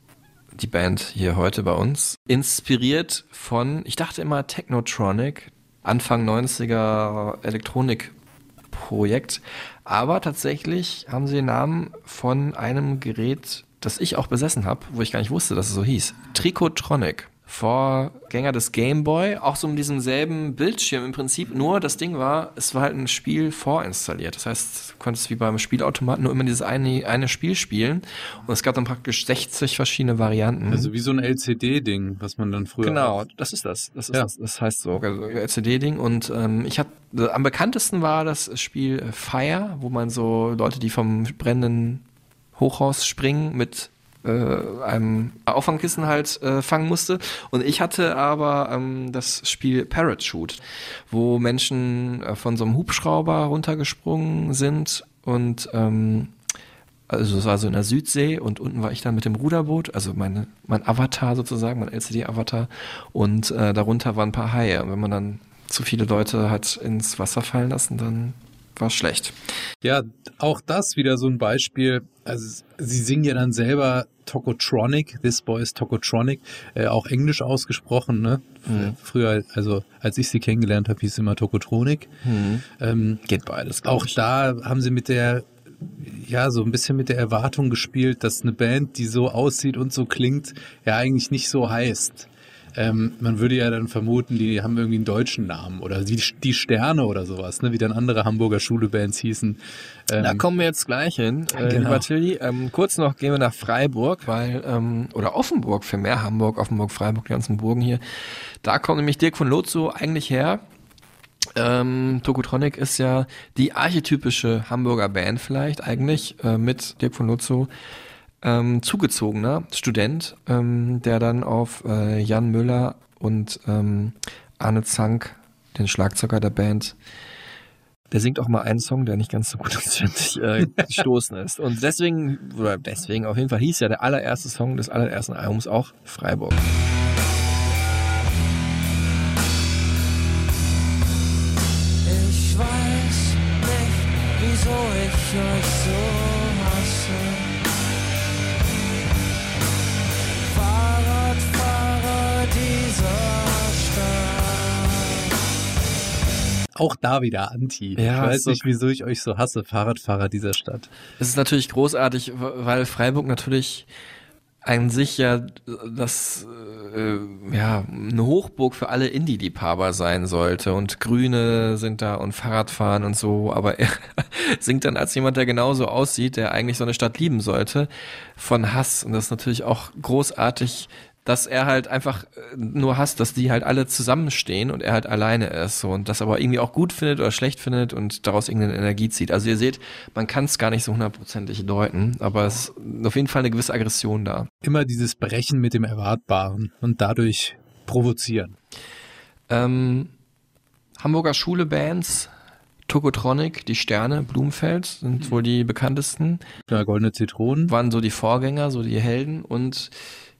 die Band hier heute bei uns. Inspiriert von, ich dachte immer Technotronic, Anfang 90er Elektronikprojekt. Aber tatsächlich haben sie den Namen von einem Gerät, das ich auch besessen habe, wo ich gar nicht wusste, dass es so hieß. Tricotronic. Vorgänger des Game Boy, auch so mit diesem selben Bildschirm im Prinzip. Nur das Ding war, es war halt ein Spiel vorinstalliert. Das heißt, du konntest wie beim Spielautomaten nur immer dieses eine, eine Spiel spielen. Und es gab dann praktisch 60 verschiedene Varianten. Also wie so ein LCD-Ding, was man dann früher Genau, auch- das ist das. Das ist Ja. das, das heißt so, also LCD-Ding. Und ähm, ich hatte am bekanntesten war das Spiel Fire, wo man so Leute, die vom brennenden Hochhaus springen, mit äh, einem Auffangkissen halt äh, fangen musste. Und ich hatte aber ähm, das Spiel Parachute, wo Menschen äh, von so einem Hubschrauber runtergesprungen sind und ähm, also es war so in der Südsee und unten war ich dann mit dem Ruderboot, also meine, mein Avatar sozusagen, mein LCD-Avatar und äh, darunter waren ein paar Haie. Und wenn man dann zu viele Leute hat ins Wasser fallen lassen, dann war es schlecht. Ja, auch das wieder so ein Beispiel. Also sie singen ja dann selber Tokotronic, This Boy is Tokotronic, äh, auch englisch ausgesprochen. Ne? Mhm. Früher, also als ich sie kennengelernt habe, hieß es immer Tokotronic. Ähm, Geht beides. auch ich. da haben sie mit der, ja, so ein bisschen mit der Erwartung gespielt, dass eine Band, die so aussieht und so klingt, ja eigentlich nicht so heißt. Ähm, man würde ja dann vermuten, die haben irgendwie einen deutschen Namen oder die, die Sterne oder sowas, ne, wie dann andere Hamburger Schulebands hießen. Ähm, Da kommen wir jetzt gleich hin, äh, Genau. lieber Tilly. Ähm, kurz noch gehen wir nach Freiburg, weil, ähm, oder Offenburg für mehr Hamburg, Offenburg, Freiburg, die ganzen Burgen hier. Da kommt nämlich Dirk von Lotso eigentlich her. Ähm, Tokotronic ist ja die archetypische Hamburger Band vielleicht eigentlich, äh, mit Dirk von Lotso. Ähm, zugezogener Student, ähm, der dann auf äh, Jan Müller und ähm, Arne Zank, den Schlagzeuger der Band, der singt auch mal einen Song, der nicht ganz so gut ist, ich, äh, gestoßen ist. Und deswegen, oder deswegen auf jeden Fall hieß ja der allererste Song des allerersten Albums auch Freiburg. Ich weiß nicht, wieso ich euch so auch da wieder Anti. Ja, ich weiß nicht, wieso ich euch so hasse, Fahrradfahrer dieser Stadt. Es ist natürlich großartig, weil Freiburg natürlich an sich ja das äh, ja eine Hochburg für alle Indie-Liebhaber sein sollte und Grüne sind da und Fahrradfahren und so, aber er singt dann als jemand, der genauso aussieht, der eigentlich so eine Stadt lieben sollte, von Hass und das ist natürlich auch großartig, dass er halt einfach äh, nur hasst, dass die halt alle zusammenstehen und er halt alleine ist so und das aber irgendwie auch gut findet oder schlecht findet und daraus irgendeine Energie zieht. Also ihr seht, man kann es gar nicht so hundertprozentig deuten, aber es ist auf jeden Fall eine gewisse Aggression da. Immer dieses Brechen mit dem Erwartbaren und dadurch provozieren. Ähm, Hamburger Schule-Bands, Tokotronic, die Sterne, Blumenfeld sind wohl die bekanntesten. Ja, goldene Zitronen. Waren so die Vorgänger, so die Helden. Und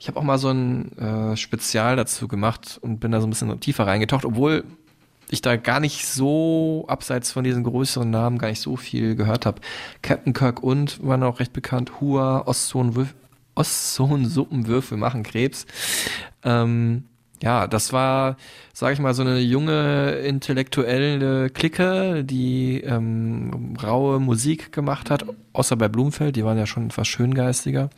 ich habe auch mal so ein äh, Spezial dazu gemacht und bin da so ein bisschen tiefer reingetaucht, obwohl ich da gar nicht so, abseits von diesen größeren Namen, gar nicht so viel gehört habe. Captain Kirk und waren auch recht bekannt. Hua, Ostsohn, Ostsohn Suppenwürfel machen Krebs. Ähm, ja, das war, sage ich mal, so eine junge intellektuelle Clique, die ähm, raue Musik gemacht hat, außer bei Blumfeld, die waren ja schon etwas schöngeistiger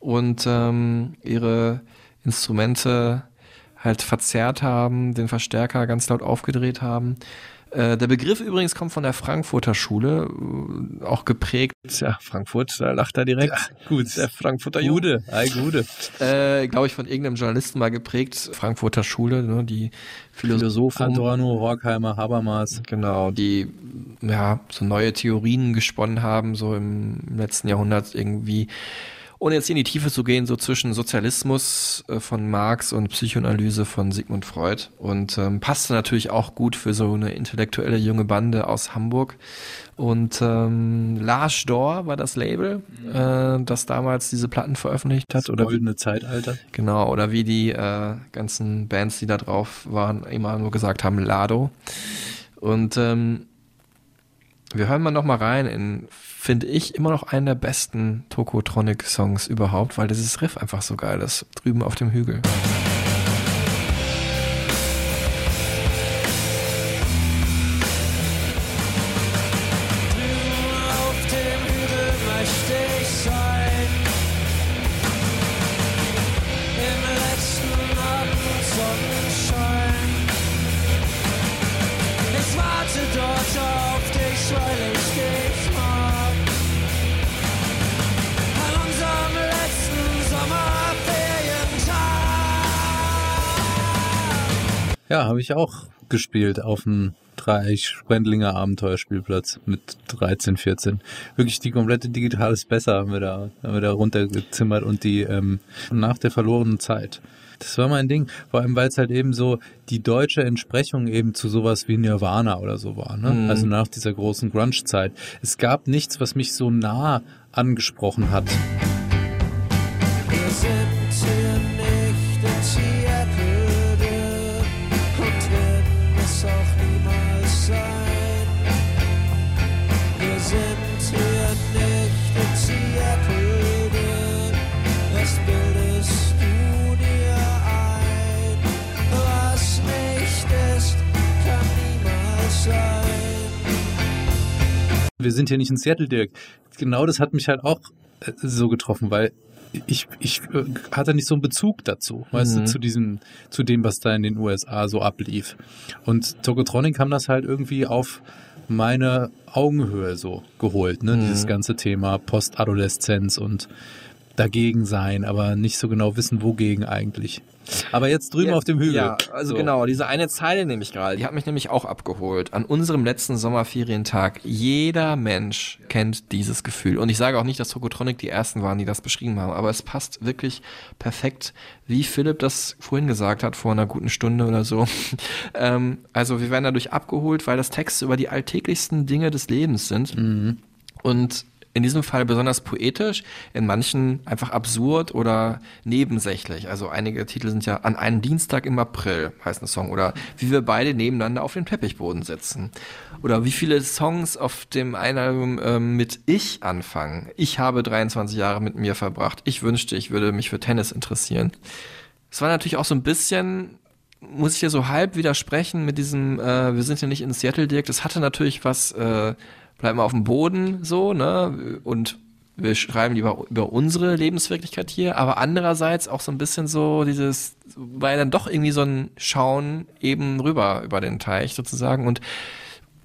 und ähm, ihre Instrumente halt verzerrt haben, den Verstärker ganz laut aufgedreht haben. Äh, der Begriff übrigens kommt von der Frankfurter Schule, äh, auch geprägt. Ja, Frankfurt, da lacht er direkt. gut. Der Frankfurter Gude, ei Gude. äh, glaube ich, von irgendeinem Journalisten mal geprägt, Frankfurter Schule, ne, die Philosophen. Adorno, Horkheimer, Habermas. Genau, die ja so neue Theorien gesponnen haben, so im letzten Jahrhundert irgendwie. Ohne jetzt in die Tiefe zu gehen, so zwischen Sozialismus äh, von Marx und Psychoanalyse von Sigmund Freud. Und ähm, passte natürlich auch gut für so eine intellektuelle junge Bande aus Hamburg. Und ähm, Lars Dor war das Label, äh, das damals diese Platten veröffentlicht hat. Das Oder wie, goldene Zeitalter. genau, oder wie die äh, ganzen Bands, die da drauf waren, immer nur gesagt haben, Lado. Und ähm, wir hören mal noch mal rein in, finde ich, immer noch einen der besten Tokotronic-Songs überhaupt, weil dieses Riff einfach so geil ist, drüben auf dem Hügel. Ich auch gespielt auf dem Dreieich-Sprendlinger Abenteuerspielplatz mit 13, 14. Wirklich die komplette Digitales Besser haben wir da, haben wir da runtergezimmert und die ähm, nach der verlorenen Zeit. Das war mein Ding, vor allem weil es halt eben so die deutsche Entsprechung eben zu sowas wie Nirvana oder so war, ne? Mhm. Also nach dieser großen Grunge-Zeit. Es gab nichts, was mich so nah angesprochen hat. Wir sind hier nicht in Seattle, Dirk. Genau das hat mich halt auch äh, so getroffen, weil ich, ich äh, hatte nicht so einen Bezug dazu, weißt Mhm. du, zu diesem, zu dem, was da in den USA so ablief. Und Tokotronic haben das halt irgendwie auf meine Augenhöhe so geholt, ne? Mhm. Dieses ganze Thema Postadoleszenz und dagegen sein, aber nicht so genau wissen, wogegen eigentlich. Aber jetzt drüben Ja, auf dem Hügel. Ja, also So. genau, diese eine Zeile nehme ich gerade, die hat mich nämlich auch abgeholt. An unserem letzten Sommerferientag. Jeder Mensch kennt dieses Gefühl. Und ich sage auch nicht, dass Tokotronic die ersten waren, die das beschrieben haben, aber es passt wirklich perfekt, wie Philipp das vorhin gesagt hat, vor einer guten Stunde oder so. ähm, also wir werden dadurch abgeholt, weil das Texte über die alltäglichsten Dinge des Lebens sind. Und in diesem Fall besonders poetisch, in manchen einfach absurd oder nebensächlich. Also einige Titel sind ja an einem Dienstag im April, heißt ein Song. Oder wie wir beide nebeneinander auf dem Teppichboden sitzen. Oder wie viele Songs auf dem einen Album ähm, mit Ich anfangen. Ich habe 23 Jahre mit mir verbracht. Ich wünschte, ich würde mich für Tennis interessieren. Es war natürlich auch so ein bisschen muss ich dir so halb widersprechen mit diesem, äh, wir sind ja nicht in Seattle, Dirk. Das hatte natürlich was, äh, bleib mal auf dem Boden so, ne? Und wir schreiben lieber über unsere Lebenswirklichkeit hier, aber andererseits auch so ein bisschen so dieses, weil dann doch irgendwie so ein Schauen eben rüber über den Teich sozusagen und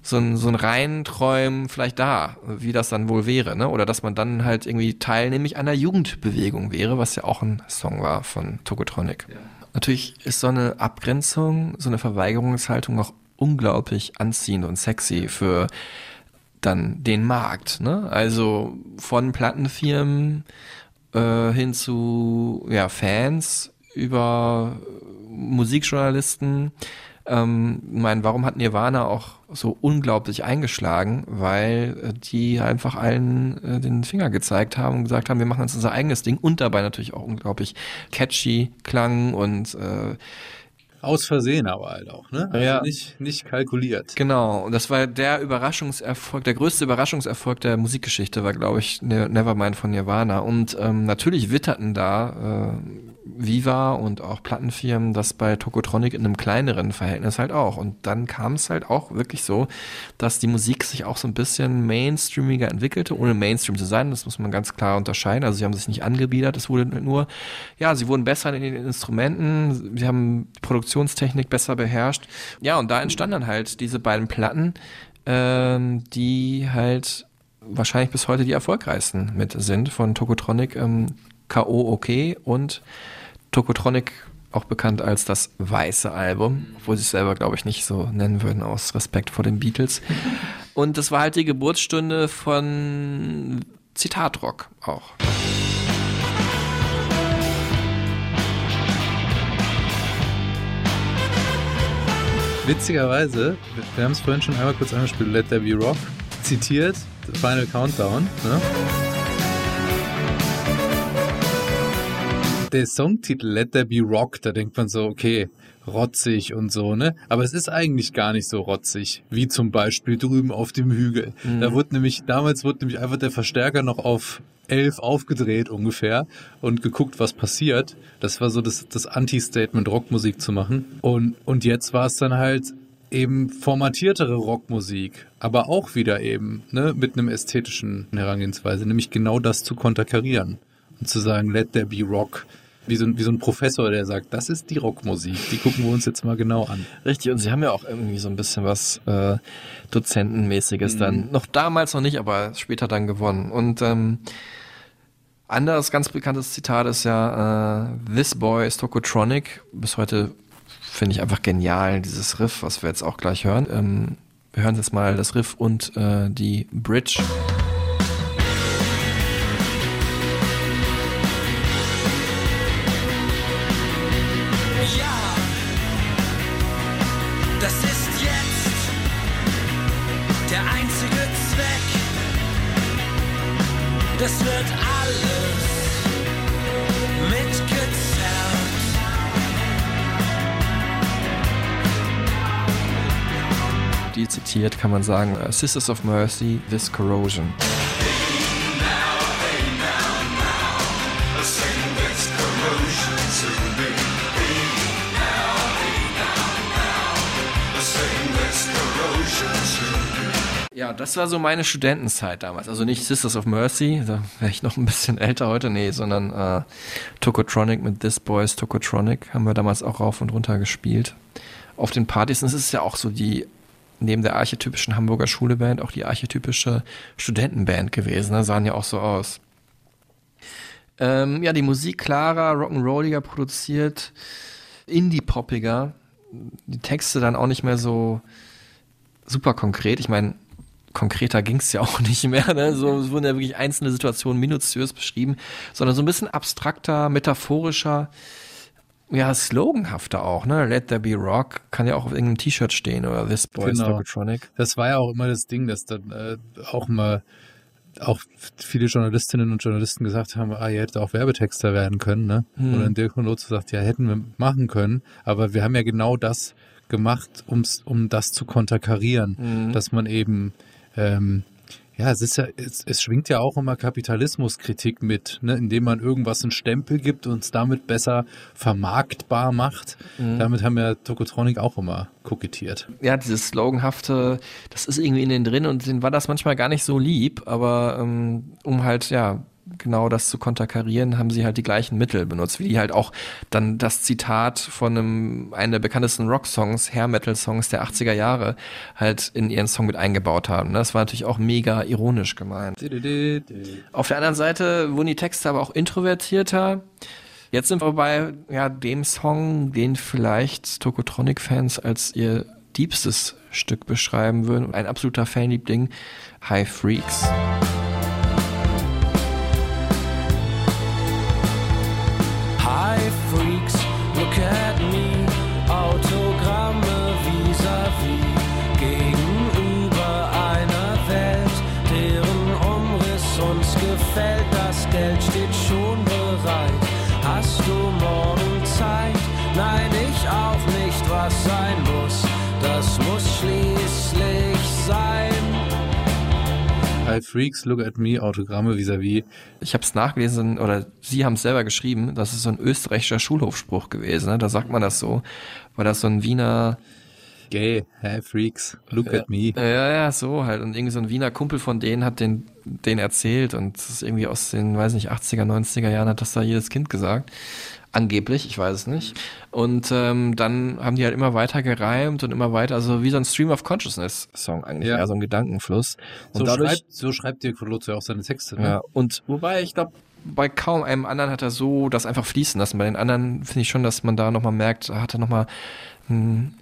so ein, so ein Reinträumen vielleicht da, wie das dann wohl wäre, ne? Oder dass man dann halt irgendwie Teil nämlich einer Jugendbewegung wäre, was ja auch ein Song war von Tokotronic. Natürlich ist so eine Abgrenzung, so eine Verweigerungshaltung auch unglaublich anziehend und sexy für dann den Markt, ne? Also von Plattenfirmen äh, hin zu ja, Fans über Musikjournalisten. Ähm, ich meine, warum hat Nirvana auch so unglaublich eingeschlagen? Weil äh, die einfach allen äh, den Finger gezeigt haben und gesagt haben, wir machen jetzt unser eigenes Ding und dabei natürlich auch unglaublich catchy klang und äh, Aus Versehen aber halt auch, ne? Also Ja. nicht, nicht kalkuliert. Genau, und das war der Überraschungserfolg, der größte Überraschungserfolg der Musikgeschichte war, glaube ich, Ne- Nevermind von Nirvana. Und ähm, natürlich witterten da äh, Viva und auch Plattenfirmen das bei Tokotronic in einem kleineren Verhältnis halt auch. Und dann kam es halt auch wirklich so, dass die Musik sich auch so ein bisschen mainstreamiger entwickelte, ohne Mainstream zu sein. Das muss man ganz klar unterscheiden. Also sie haben sich nicht angebiedert, es wurde nur, ja, sie wurden besser in den Instrumenten, sie haben Produktionstechnik besser beherrscht. Ja, und da entstanden dann halt diese beiden Platten, ähm, die halt wahrscheinlich bis heute die erfolgreichsten mit sind von Tokotronic, ähm, K.O. OK und Tokotronic auch bekannt als das weiße Album, obwohl sie es selber, glaube ich, nicht so nennen würden, aus Respekt vor den Beatles. Und das war halt die Geburtsstunde von Zitatrock auch. Witzigerweise, wir haben es vorhin schon einmal kurz angespielt, Let There Be Rock, zitiert, The Final Countdown. Ne? Der Songtitel Let There Be Rock, da denkt man so, okay, rotzig und so, ne? Aber es ist eigentlich gar nicht so rotzig, wie zum Beispiel drüben auf dem Hügel. Da wurde nämlich, damals wurde nämlich einfach der Verstärker noch auf 11 aufgedreht ungefähr und geguckt, was passiert. Das war so das, das Anti-Statement, Rockmusik zu machen. Und, und jetzt war es dann halt eben formatiertere Rockmusik, aber auch wieder eben ne, mit einem ästhetischen Herangehensweise, nämlich genau das zu konterkarieren und zu sagen, let there be rock. Wie so, ein, wie so ein Professor, der sagt, das ist die Rockmusik, die gucken wir uns jetzt mal genau an. Richtig, und sie haben ja auch irgendwie so ein bisschen was äh, Dozentenmäßiges dann, noch damals noch nicht, aber später dann gewonnen. Und ähm, anderes ganz bekanntes Zitat ist ja, äh, This Boy is Tokotronic. Bis heute finde ich einfach genial, dieses Riff, was wir jetzt auch gleich hören. Ähm, wir hören jetzt mal das Riff und äh, die Bridge. Das wird alles mitgezerrt. Die zitiert kann man sagen, Sisters of Mercy, This Corrosion. Ja, das war so meine Studentenzeit damals. Also nicht Sisters of Mercy, da wäre ich noch ein bisschen älter heute, nee, sondern äh, Tokotronic mit This Boys Tokotronic haben wir damals auch rauf und runter gespielt. Auf den Partys. Und es ist ja auch so die, neben der archetypischen Hamburger Schuleband, auch die archetypische Studentenband gewesen. Da sahen ja auch so aus. Ähm, ja, die Musik klarer, rock'n'rolliger produziert, indie-poppiger. Die Texte dann auch nicht mehr so super konkret. Ich meine, konkreter ging's ja auch nicht mehr. Ne? So es wurden ja wirklich einzelne Situationen minutiös beschrieben, sondern so ein bisschen abstrakter, metaphorischer, ja, sloganhafter auch. Ne? Let there be rock kann ja auch auf irgendeinem T-Shirt stehen oder This Boy Genau. Tokotronic. Das war ja auch immer das Ding, dass dann äh, auch mal auch viele Journalistinnen und Journalisten gesagt haben, ah, ihr hättet auch Werbetexter werden können, ne? Hm. Oder Dirk Lotz sagt, ja, hätten wir machen können, aber wir haben ja genau das gemacht, um's, um das zu konterkarieren, Mhm. dass man eben ähm, ja, es ist ja, es, es schwingt ja auch immer Kapitalismuskritik mit, ne, indem man irgendwas einen Stempel gibt und es damit besser vermarktbar macht. Mhm. Damit haben ja Tokotronic auch immer kokettiert. ja, dieses Sloganhafte, das ist irgendwie in denen drin und denen war das manchmal gar nicht so lieb, aber ähm, um halt, ja, genau das zu konterkarieren, haben sie halt die gleichen Mittel benutzt, wie die halt auch dann das Zitat von einem, einem der bekanntesten Rock-Songs, Hair-Metal-Songs der 80er Jahre halt in ihren Song mit eingebaut haben. Das war natürlich auch mega ironisch gemeint. Auf der anderen Seite wurden die Texte aber auch introvertierter. Jetzt sind wir bei ja, dem Song, den vielleicht Tokotronic-Fans als ihr diebstes Stück beschreiben würden. Ein absoluter Fanliebling, High Freaks. Hi Freaks, look at me, Autogramme vis-à-vis. Ich habe es nachgelesen, oder Sie haben es selber geschrieben, das ist so ein österreichischer Schulhofspruch gewesen. Ne? Da sagt man das so, weil das so ein Wiener Gay, hi Freaks, look at me. Ja, ja, ja, so halt. Und irgendwie so ein Wiener Kumpel von denen hat den, den erzählt und das ist irgendwie aus den, weiß nicht, 80er, 90er Jahren hat das da jedes Kind gesagt. Angeblich, ich weiß es nicht. Und ähm, dann haben die halt immer weiter gereimt und immer weiter, also wie so ein Stream of Consciousness Song eigentlich, Ja. ja, so ein Gedankenfluss. Und So dadurch, schreibt, so schreibt Dirk Lotz ja auch seine Texte. Ne? ja, und wobei ich glaube, bei kaum einem anderen hat er so das einfach fließen lassen. Bei den anderen finde ich schon, dass man da nochmal merkt, hat er nochmal hm,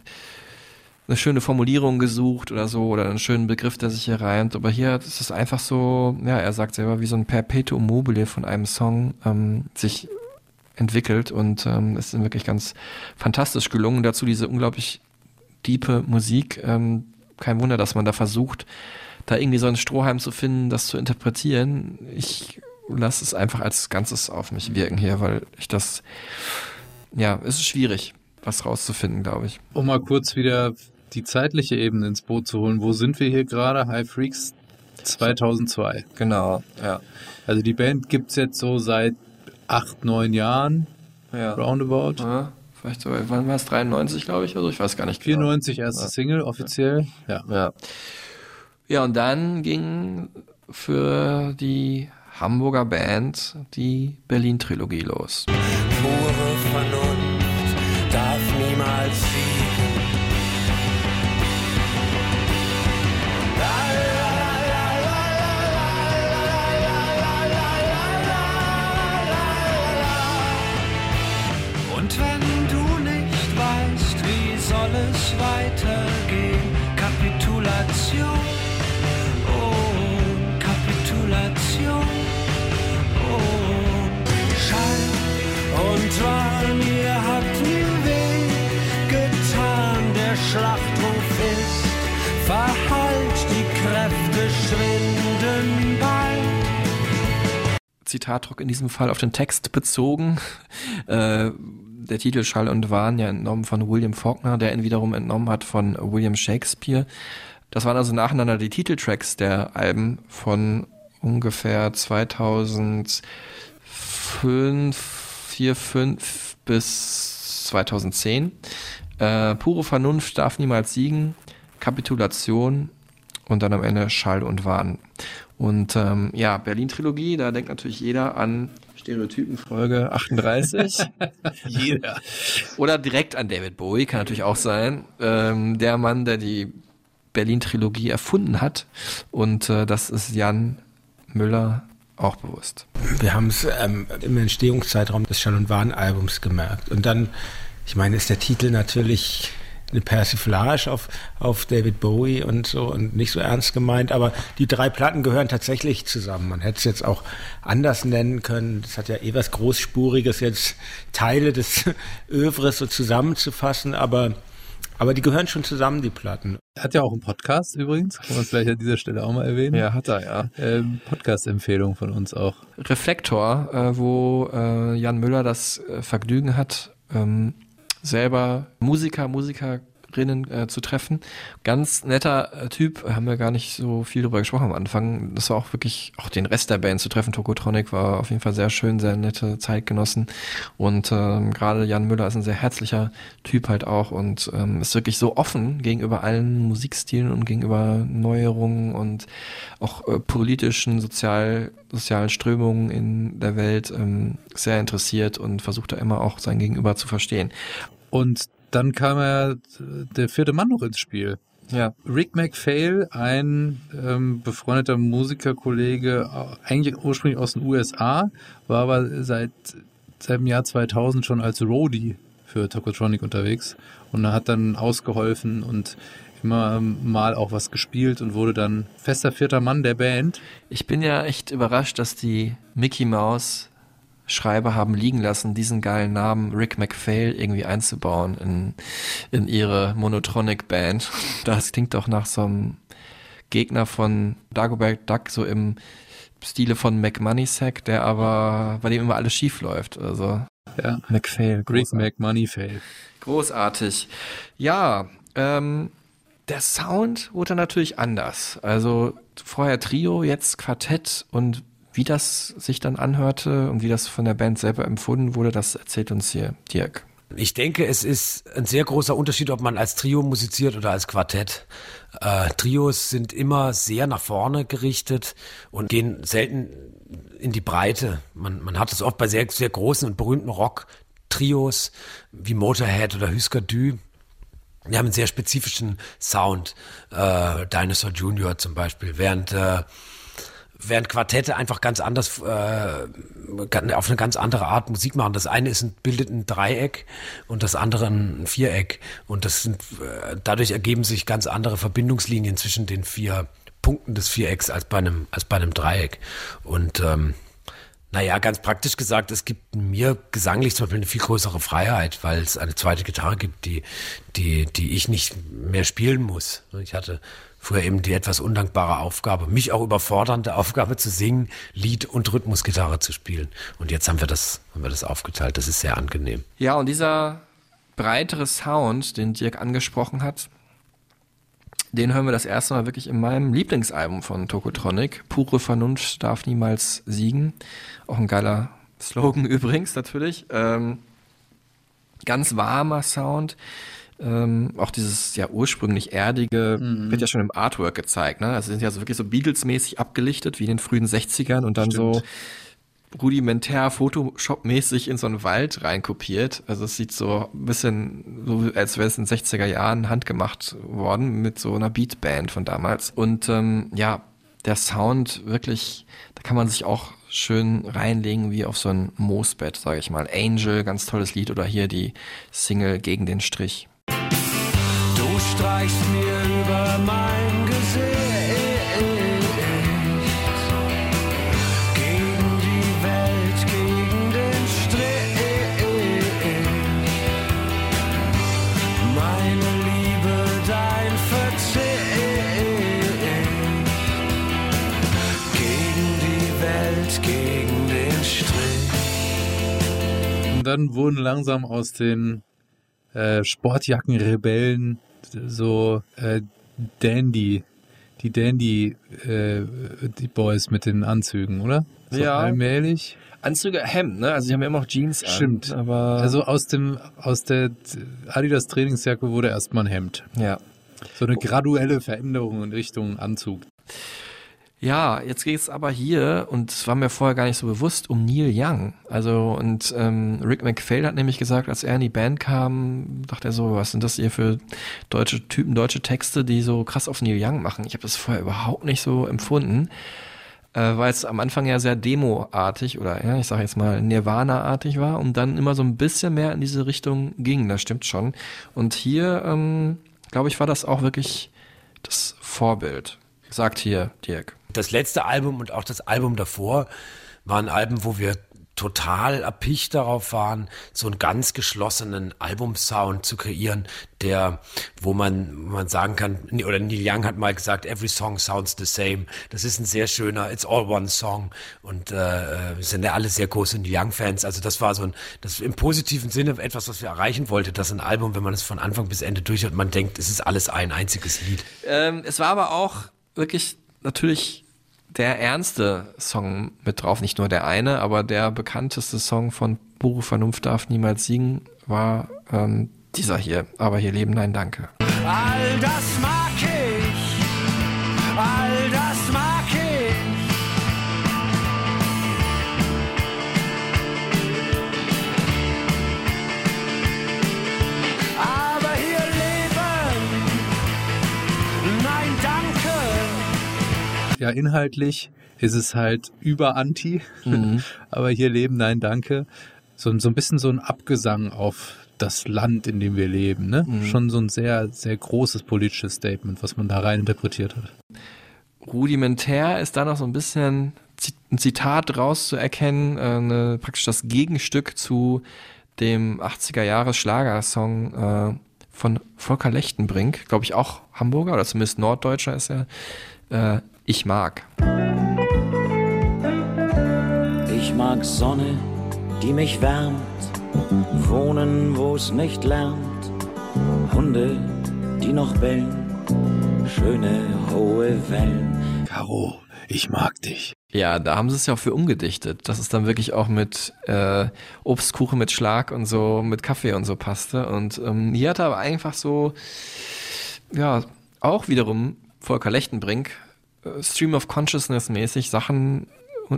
eine schöne Formulierung gesucht oder so oder einen schönen Begriff, der sich hier reimt. Aber hier ist es einfach so, ja, er sagt selber, wie so ein Perpetuum mobile von einem Song ähm, sich entwickelt und ähm, es ist wirklich ganz fantastisch gelungen. Dazu diese unglaublich diepe Musik. Ähm, kein Wunder, dass man da versucht, da irgendwie so einen Strohhalm zu finden, das zu interpretieren. Ich lasse es einfach als Ganzes auf mich wirken hier, weil ich das, ja, es ist schwierig, was rauszufinden, glaube ich. Um mal kurz wieder die zeitliche Ebene ins Boot zu holen. Wo sind wir hier gerade? Hi Freaks 2002. Genau, ja. Also die Band gibt's jetzt so seit acht, neun Jahren, Ja. roundabout. ja vielleicht so, wann war es? 93, glaube ich, oder so? Ich weiß gar nicht. genau. 94 erste Ja. Single offiziell. Ja. Ja. Ja, und dann ging für die Hamburger Band die Berlin-Trilogie los. Weitergehen, Kapitulation, oh, Kapitulation, oh, Schall und Wahn, ihr habt mir weh getan, der Schlachtruf ist, verhallt, die Kräfte schwinden bald. Zitatdruck in diesem Fall auf den Text bezogen. Äh, der Titel Schall und Wahn ja entnommen von William Faulkner, der ihn wiederum entnommen hat von William Shakespeare. Das waren also nacheinander die Titeltracks der Alben von ungefähr 2005, 4, 5 bis 2010. Äh, pure Vernunft darf niemals siegen. Kapitulation und dann am Ende Schall und Wahn. Und ähm, ja, Berlin-Trilogie, da denkt natürlich jeder an Stereotypenfolge 38. Jeder. Oder direkt an David Bowie, kann natürlich auch sein. Ähm, der Mann, der die Berlin-Trilogie erfunden hat. Und äh, das ist Jan Müller auch bewusst. Wir haben es ähm, im Entstehungszeitraum des Schall und Wahn-Albums gemerkt. Und dann, ich meine, ist der Titel natürlich eine Persiflage auf, auf David Bowie und so und nicht so ernst gemeint, aber die drei Platten gehören tatsächlich zusammen. Man hätte es jetzt auch anders nennen können. Es hat ja eh was Großspuriges, jetzt Teile des Övres so zusammenzufassen, aber aber die gehören schon zusammen, die Platten. Hat ja auch einen Podcast übrigens, kann man vielleicht an dieser Stelle auch mal erwähnen. Ja, hat er, ja. Ähm, Podcast-Empfehlung von uns auch. Reflektor, äh, wo äh, Jan Müller das äh, Vergnügen hat, ähm, selber Musiker, Musikerinnen äh, zu treffen. Ganz netter äh, Typ, haben wir gar nicht so viel drüber gesprochen am Anfang. Das war auch wirklich, auch den Rest der Band zu treffen. Tokotronic war auf jeden Fall sehr schön, sehr nette Zeitgenossen. Und ähm, gerade Jan Müller ist ein sehr herzlicher Typ halt auch und ähm, ist wirklich so offen gegenüber allen Musikstilen und gegenüber Neuerungen und auch äh, politischen, sozial, sozialen Strömungen in der Welt ähm, sehr interessiert und versucht da immer auch sein Gegenüber zu verstehen. Und dann kam ja der vierte Mann noch ins Spiel. Ja. Rick McPhail, ein ähm, befreundeter Musikerkollege, äh, eigentlich ursprünglich aus den USA, war aber seit, seit dem Jahr 2000 schon als Roadie für Tokotronic unterwegs und er hat dann ausgeholfen und immer mal auch was gespielt und wurde dann fester vierter Mann der Band. Ich bin ja echt überrascht, dass die Mickey Mouse Schreiber haben liegen lassen, diesen geilen Namen Rick McPhail irgendwie einzubauen in, in ihre Monotronic Band. Das klingt doch nach so einem Gegner von Dagobert Duck, so im Stile von McMoneysack, der aber, bei dem immer alles schief läuft. Also, Ja. McPhail. Rick McMoneyfail. Großartig. Ja, ähm, der Sound wurde natürlich anders. Also vorher Trio, jetzt Quartett und wie das sich dann anhörte und wie das von der Band selber empfunden wurde, das erzählt uns hier Dirk. Ich denke, es ist ein sehr großer Unterschied, ob man als Trio musiziert oder als Quartett. Äh, Trios sind immer sehr nach vorne gerichtet und gehen selten in die Breite. Man, man hat es oft bei sehr, sehr großen und berühmten Rock-Trios wie Motorhead oder Husker Du. Die haben einen sehr spezifischen Sound. Äh, Dinosaur Junior zum Beispiel. Während äh, während Quartette einfach ganz anders äh, auf eine ganz andere Art Musik machen. Das eine ist ein, bildet ein Dreieck und das andere ein Viereck und das sind äh, dadurch ergeben sich ganz andere Verbindungslinien zwischen den vier Punkten des Vierecks als bei einem als bei einem Dreieck und ähm, naja, ganz praktisch gesagt, es gibt mir gesanglich zum Beispiel eine viel größere Freiheit, weil es eine zweite Gitarre gibt, die, die, die ich nicht mehr spielen muss. Ich hatte früher eben die etwas undankbare Aufgabe, mich auch überfordernde Aufgabe zu singen, Lied und Rhythmusgitarre zu spielen. Und jetzt haben wir das, haben wir das aufgeteilt. Das ist sehr angenehm. Ja, und dieser breitere Sound, den Dirk angesprochen hat, den hören wir das erste Mal wirklich in meinem Lieblingsalbum von Tokotronic. Pure Vernunft darf niemals siegen. Auch ein geiler Slogan übrigens natürlich. Ähm, ganz warmer Sound. Ähm, auch dieses ja ursprünglich erdige Mhm. wird ja schon im Artwork gezeigt. Ne? Also sind ja so wirklich so Beatles-mäßig abgelichtet wie in den frühen 60ern und dann Stimmt. so rudimentär Photoshop-mäßig in so einen Wald reinkopiert. Also es sieht so ein bisschen so, als wäre es in den 60er Jahren handgemacht worden mit so einer Beatband von damals. Und ähm, ja, der Sound wirklich, da kann man sich auch schön reinlegen wie auf so ein Moosbett, sage ich mal. Angel, ganz tolles Lied oder hier die Single gegen den Strich. Du streichst mir über mein Gesicht gegen die Welt, gegen den Strich. Meine Liebe, dein Verzicht gegen die Welt, gegen den Strich. Und dann wurden langsam aus den äh, Sportjackenrebellen so äh, Dandy, die Dandy, äh, die Boys mit den Anzügen, oder? So Ja. allmählich. Anzüge, Hemd, ne? Also sie haben ja immer noch Jeans an, Stimmt. aber Also aus dem aus der Adidas Trainingsjacke wurde erstmal ein Hemd. ja. So eine graduelle Veränderung in Richtung Anzug. Ja, jetzt geht es aber hier, und es war mir vorher gar nicht so bewusst, um Neil Young. Also, und ähm, Rick McPhail hat nämlich gesagt, als er in die Band kam, dachte er so, was sind das hier für deutsche Typen, deutsche Texte, die so krass auf Neil Young machen. Ich habe das vorher überhaupt nicht so empfunden, äh, weil es am Anfang ja sehr Demo-artig oder ja, ich sage jetzt mal Nirvana-artig war und dann immer so ein bisschen mehr in diese Richtung ging, das stimmt schon. Und hier, ähm, glaube ich, war das auch wirklich das Vorbild, sagt hier Dirk das letzte Album und auch das Album davor waren Alben, wo wir total erpicht darauf waren, so einen ganz geschlossenen Albumsound zu kreieren, der, wo man, man sagen kann, oder Neil Young hat mal gesagt, every song sounds the same. Das ist ein sehr schöner, it's all one song. Und äh, sind ja alle sehr große Neil Young-Fans. Also das war so ein, das im positiven Sinne etwas, was wir erreichen wollten, dass ein Album, wenn man es von Anfang bis Ende durchhört, man denkt, es ist alles ein einziges Lied. Ähm, es war aber auch wirklich natürlich der ernste Song mit drauf, nicht nur der eine, aber der bekannteste Song von Pure Vernunft darf niemals siegen war ähm, dieser hier. Aber hier leben, nein, danke. All das mag ich, Ja, inhaltlich ist es halt über Anti, Mhm. aber hier leben, nein, danke. So, so ein bisschen so ein Abgesang auf das Land, in dem wir leben. Ne? Mhm. Schon so ein sehr, sehr großes politisches Statement, was man da rein interpretiert hat. Rudimentär ist da noch so ein bisschen ein Zitat rauszuerkennen, äh, eine, praktisch das Gegenstück zu dem 80er Jahres Schlagersong äh, von Volker Lechtenbrink, glaube ich auch Hamburger oder zumindest Norddeutscher ist er. Äh, ich mag. Ich mag Sonne, die mich wärmt, wohnen, wo es nicht lärmt, Hunde, die noch bellen, schöne hohe Wellen. Caro, ich mag dich. Ja, da haben sie es ja auch für umgedichtet, dass es dann wirklich auch mit äh, Obstkuchen mit Schlag und so, mit Kaffee und so passte. Und ähm, hier hat er aber einfach so, ja, auch wiederum Volker Lechtenbrink, Stream of Consciousness mäßig Sachen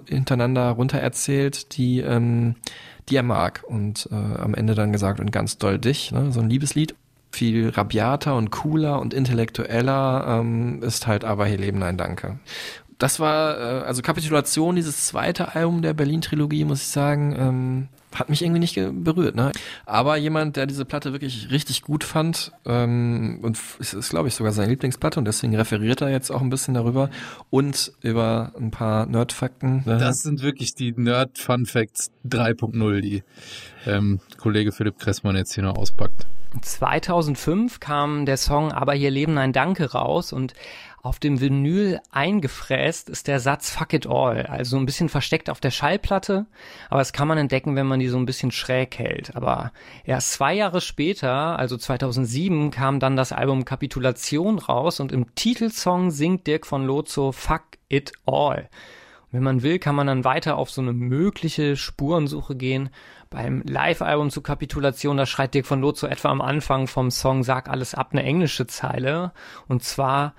hintereinander runter erzählt, die, ähm, die er mag. Und äh, am Ende dann gesagt, und ganz doll dich, ne? so ein Liebeslied. Viel rabiater und cooler und intellektueller ähm, ist halt aber hier Leben ein Danke das war, äh, also Kapitulation, dieses zweite Album der Berlin-Trilogie, muss ich sagen, ähm, hat mich irgendwie nicht berührt. Ne? Aber jemand, der diese Platte wirklich richtig gut fand, ähm, und es ist, glaube ich, sogar seine Lieblingsplatte und deswegen referiert er jetzt auch ein bisschen darüber und über ein paar Nerdfakten. Ne? Das sind wirklich die Nerd Fun Facts 3.0, die ähm, Kollege Philipp Kressmann jetzt hier noch auspackt. 2005 kam der Song Aber hier leben ein Danke raus und auf dem Vinyl eingefräst ist der Satz Fuck it all, also ein bisschen versteckt auf der Schallplatte, aber das kann man entdecken, wenn man die so ein bisschen schräg hält. Aber erst zwei Jahre später, also 2007, kam dann das Album Kapitulation raus und im Titelsong singt Dirk von Lozo Fuck it all. Wenn man will, kann man dann weiter auf so eine mögliche Spurensuche gehen. Beim Live-Album zu Kapitulation, da schreit Dirk von Lozo etwa am Anfang vom Song Sag alles ab eine englische Zeile. Und zwar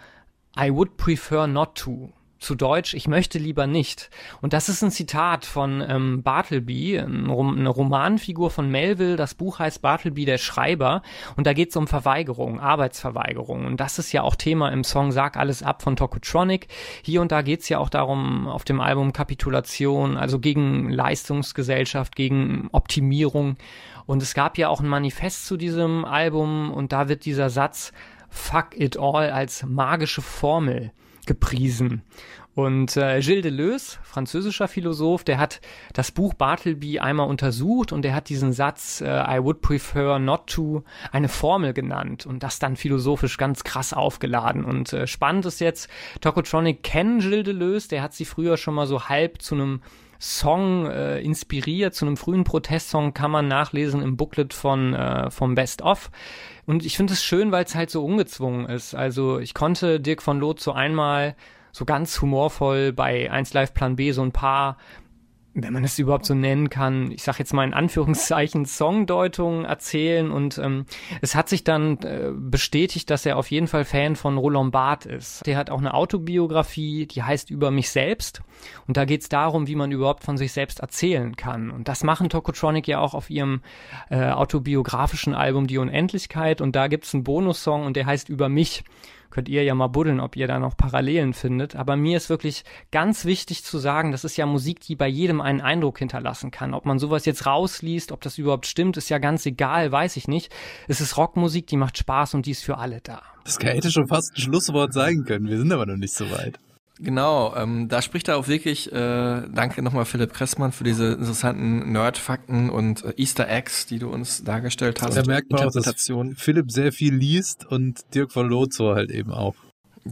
I would prefer not to. Zu Deutsch, ich möchte lieber nicht. Und das ist ein Zitat von ähm, Bartleby, ein Rom eine Romanfigur von Melville. Das Buch heißt Bartleby, der Schreiber. Und da geht es um Verweigerung, Arbeitsverweigerung. Und das ist ja auch Thema im Song Sag alles ab von Tokotronic. Hier und da geht es ja auch darum, auf dem Album Kapitulation, also gegen Leistungsgesellschaft, gegen Optimierung. Und es gab ja auch ein Manifest zu diesem Album und da wird dieser Satz Fuck it all als magische Formel gepriesen. Und äh, Gilles Deleuze, französischer Philosoph, der hat das Buch Bartleby einmal untersucht und der hat diesen Satz äh, I would prefer not to eine Formel genannt und das dann philosophisch ganz krass aufgeladen. Und äh, spannend ist jetzt, Tokotronic kennen Gilles Deleuze, der hat sie früher schon mal so halb zu einem Song äh, inspiriert, zu einem frühen Protestsong kann man nachlesen im Booklet von äh, vom Best of. Und ich finde es schön, weil es halt so ungezwungen ist. Also ich konnte Dirk von Loth so einmal so ganz humorvoll bei 1 Live Plan B so ein paar wenn man es überhaupt so nennen kann, ich sage jetzt mal in Anführungszeichen Songdeutung erzählen. Und ähm, es hat sich dann äh, bestätigt, dass er auf jeden Fall Fan von Roland Barth ist. Der hat auch eine Autobiografie, die heißt Über mich selbst. Und da geht es darum, wie man überhaupt von sich selbst erzählen kann. Und das machen Tokotronic ja auch auf ihrem äh, autobiografischen Album Die Unendlichkeit. Und da gibt es einen Bonussong und der heißt Über mich könnt ihr ja mal buddeln, ob ihr da noch Parallelen findet. Aber mir ist wirklich ganz wichtig zu sagen, das ist ja Musik, die bei jedem einen Eindruck hinterlassen kann. Ob man sowas jetzt rausliest, ob das überhaupt stimmt, ist ja ganz egal, weiß ich nicht. Es ist Rockmusik, die macht Spaß und die ist für alle da. Das hätte schon fast ein Schlusswort sein können. Wir sind aber noch nicht so weit. Genau, ähm, da spricht er auch wirklich, äh, danke nochmal Philipp Kressmann für diese interessanten Nerd-Fakten und äh, Easter Eggs, die du uns dargestellt hast. Da merkt man auch, dass Philipp sehr viel liest und Dirk von Lozo halt eben auch.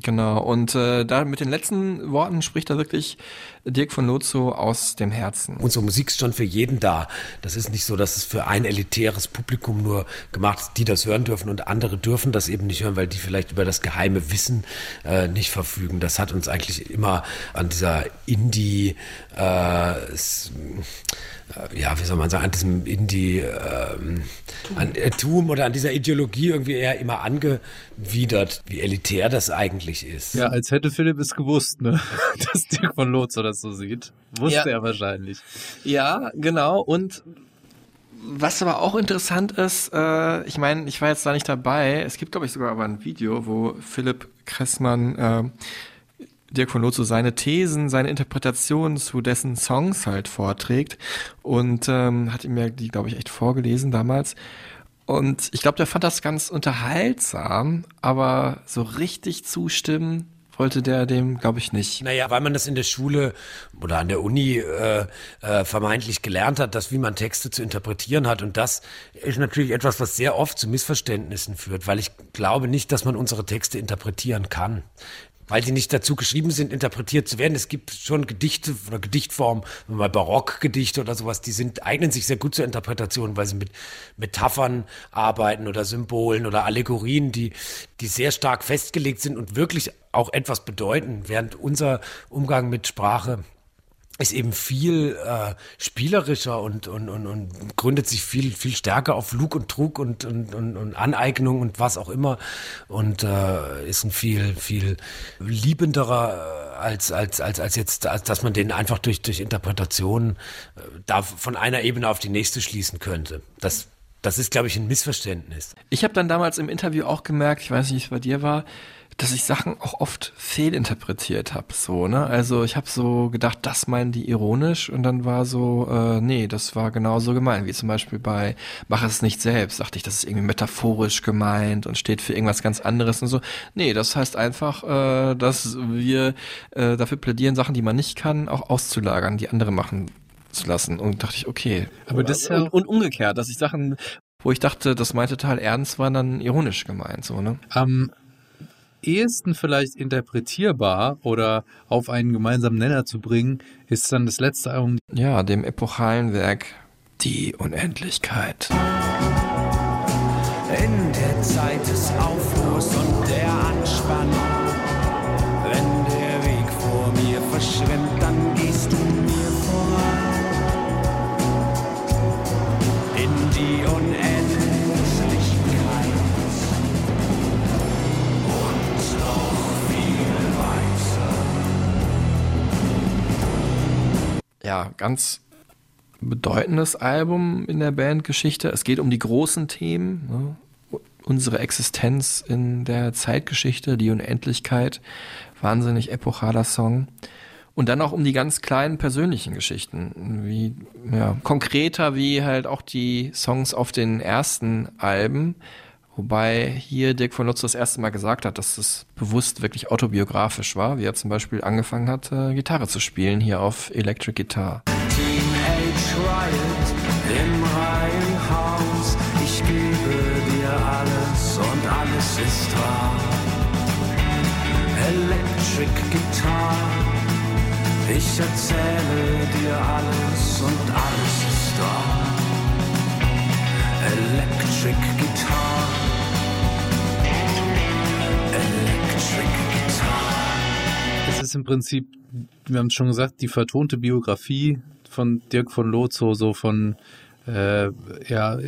Genau, und äh, da mit den letzten Worten spricht er wirklich Dirk von Lozo aus dem Herzen. Unsere Musik ist schon für jeden da. Das ist nicht so, dass es für ein elitäres Publikum nur gemacht ist, die das hören dürfen und andere dürfen das eben nicht hören, weil die vielleicht über das geheime Wissen äh, nicht verfügen. Das hat uns eigentlich immer an dieser Indie äh, ja, wie soll man sagen, an diesem Indie, ähm, an äh, Tum oder an dieser Ideologie irgendwie eher immer angewidert, wie elitär das eigentlich ist. Ja, als hätte Philipp es gewusst, ne? dass Dirk von Lotzer das so sieht. Wusste ja. er wahrscheinlich. Ja, genau. Und was aber auch interessant ist, äh, ich meine, ich war jetzt da nicht dabei. Es gibt, glaube ich, sogar aber ein Video, wo Philipp Kressmann äh, Dirk von Lotso seine Thesen, seine Interpretationen zu dessen Songs halt vorträgt und ähm, hat ihm mir die, glaube ich, echt vorgelesen damals. Und ich glaube, der fand das ganz unterhaltsam, aber so richtig zustimmen wollte der dem, glaube ich, nicht. Naja, weil man das in der Schule oder an der Uni äh, äh, vermeintlich gelernt hat, dass wie man Texte zu interpretieren hat. Und das ist natürlich etwas, was sehr oft zu Missverständnissen führt, weil ich glaube nicht, dass man unsere Texte interpretieren kann weil die nicht dazu geschrieben sind, interpretiert zu werden. Es gibt schon Gedichte oder Gedichtformen, mal Barockgedichte oder sowas, die sind, eignen sich sehr gut zur Interpretation, weil sie mit Metaphern arbeiten oder Symbolen oder Allegorien, die, die sehr stark festgelegt sind und wirklich auch etwas bedeuten, während unser Umgang mit Sprache ist eben viel äh, spielerischer und, und, und, und gründet sich viel, viel stärker auf Lug und Trug und, und, und, und Aneignung und was auch immer und äh, ist ein viel, viel liebenderer als, als, als, als jetzt, als dass man den einfach durch, durch Interpretation äh, da von einer Ebene auf die nächste schließen könnte. Das das ist, glaube ich, ein Missverständnis. Ich habe dann damals im Interview auch gemerkt, ich weiß nicht, wie es bei dir war, dass ich Sachen auch oft fehlinterpretiert habe. So, ne? Also ich habe so gedacht, das meinen die ironisch und dann war so, äh, nee, das war genauso gemeint. Wie zum Beispiel bei Mach es nicht selbst, dachte ich, das ist irgendwie metaphorisch gemeint und steht für irgendwas ganz anderes und so. Nee, das heißt einfach, äh, dass wir äh, dafür plädieren, Sachen, die man nicht kann, auch auszulagern, die andere machen zu lassen. Und dachte ich, okay. Aber das ja und, und umgekehrt, dass ich Sachen, wo ich dachte, das meinte total ernst, waren dann ironisch gemeint, so, ne? Um ehesten vielleicht interpretierbar oder auf einen gemeinsamen Nenner zu bringen, ist dann das letzte Album. Ja, dem epochalen Werk Die Unendlichkeit. In der Zeit des Aufruhrs und der Anspannung, wenn der Weg vor mir verschwimmt, dann gehst du mir voran. In die Unendlichkeit. Ja, ganz bedeutendes Album in der Bandgeschichte. Es geht um die großen Themen, ne? unsere Existenz in der Zeitgeschichte, die Unendlichkeit, wahnsinnig epochaler Song. Und dann auch um die ganz kleinen persönlichen Geschichten, wie ja, konkreter wie halt auch die Songs auf den ersten Alben, Wobei hier Dirk von Lutz das erste Mal gesagt hat, dass es bewusst wirklich autobiografisch war, wie er zum Beispiel angefangen hat, äh, Gitarre zu spielen hier auf Electric Guitar. Teenage Riot im Reihenhaus, ich gebe dir alles und alles ist wahr. Electric Guitar, ich erzähle dir alles und alles ist wahr. Electric Guitar. Es ist im Prinzip, wir haben es schon gesagt, die vertonte Biografie von Dirk von Lozo, so von, äh, ja,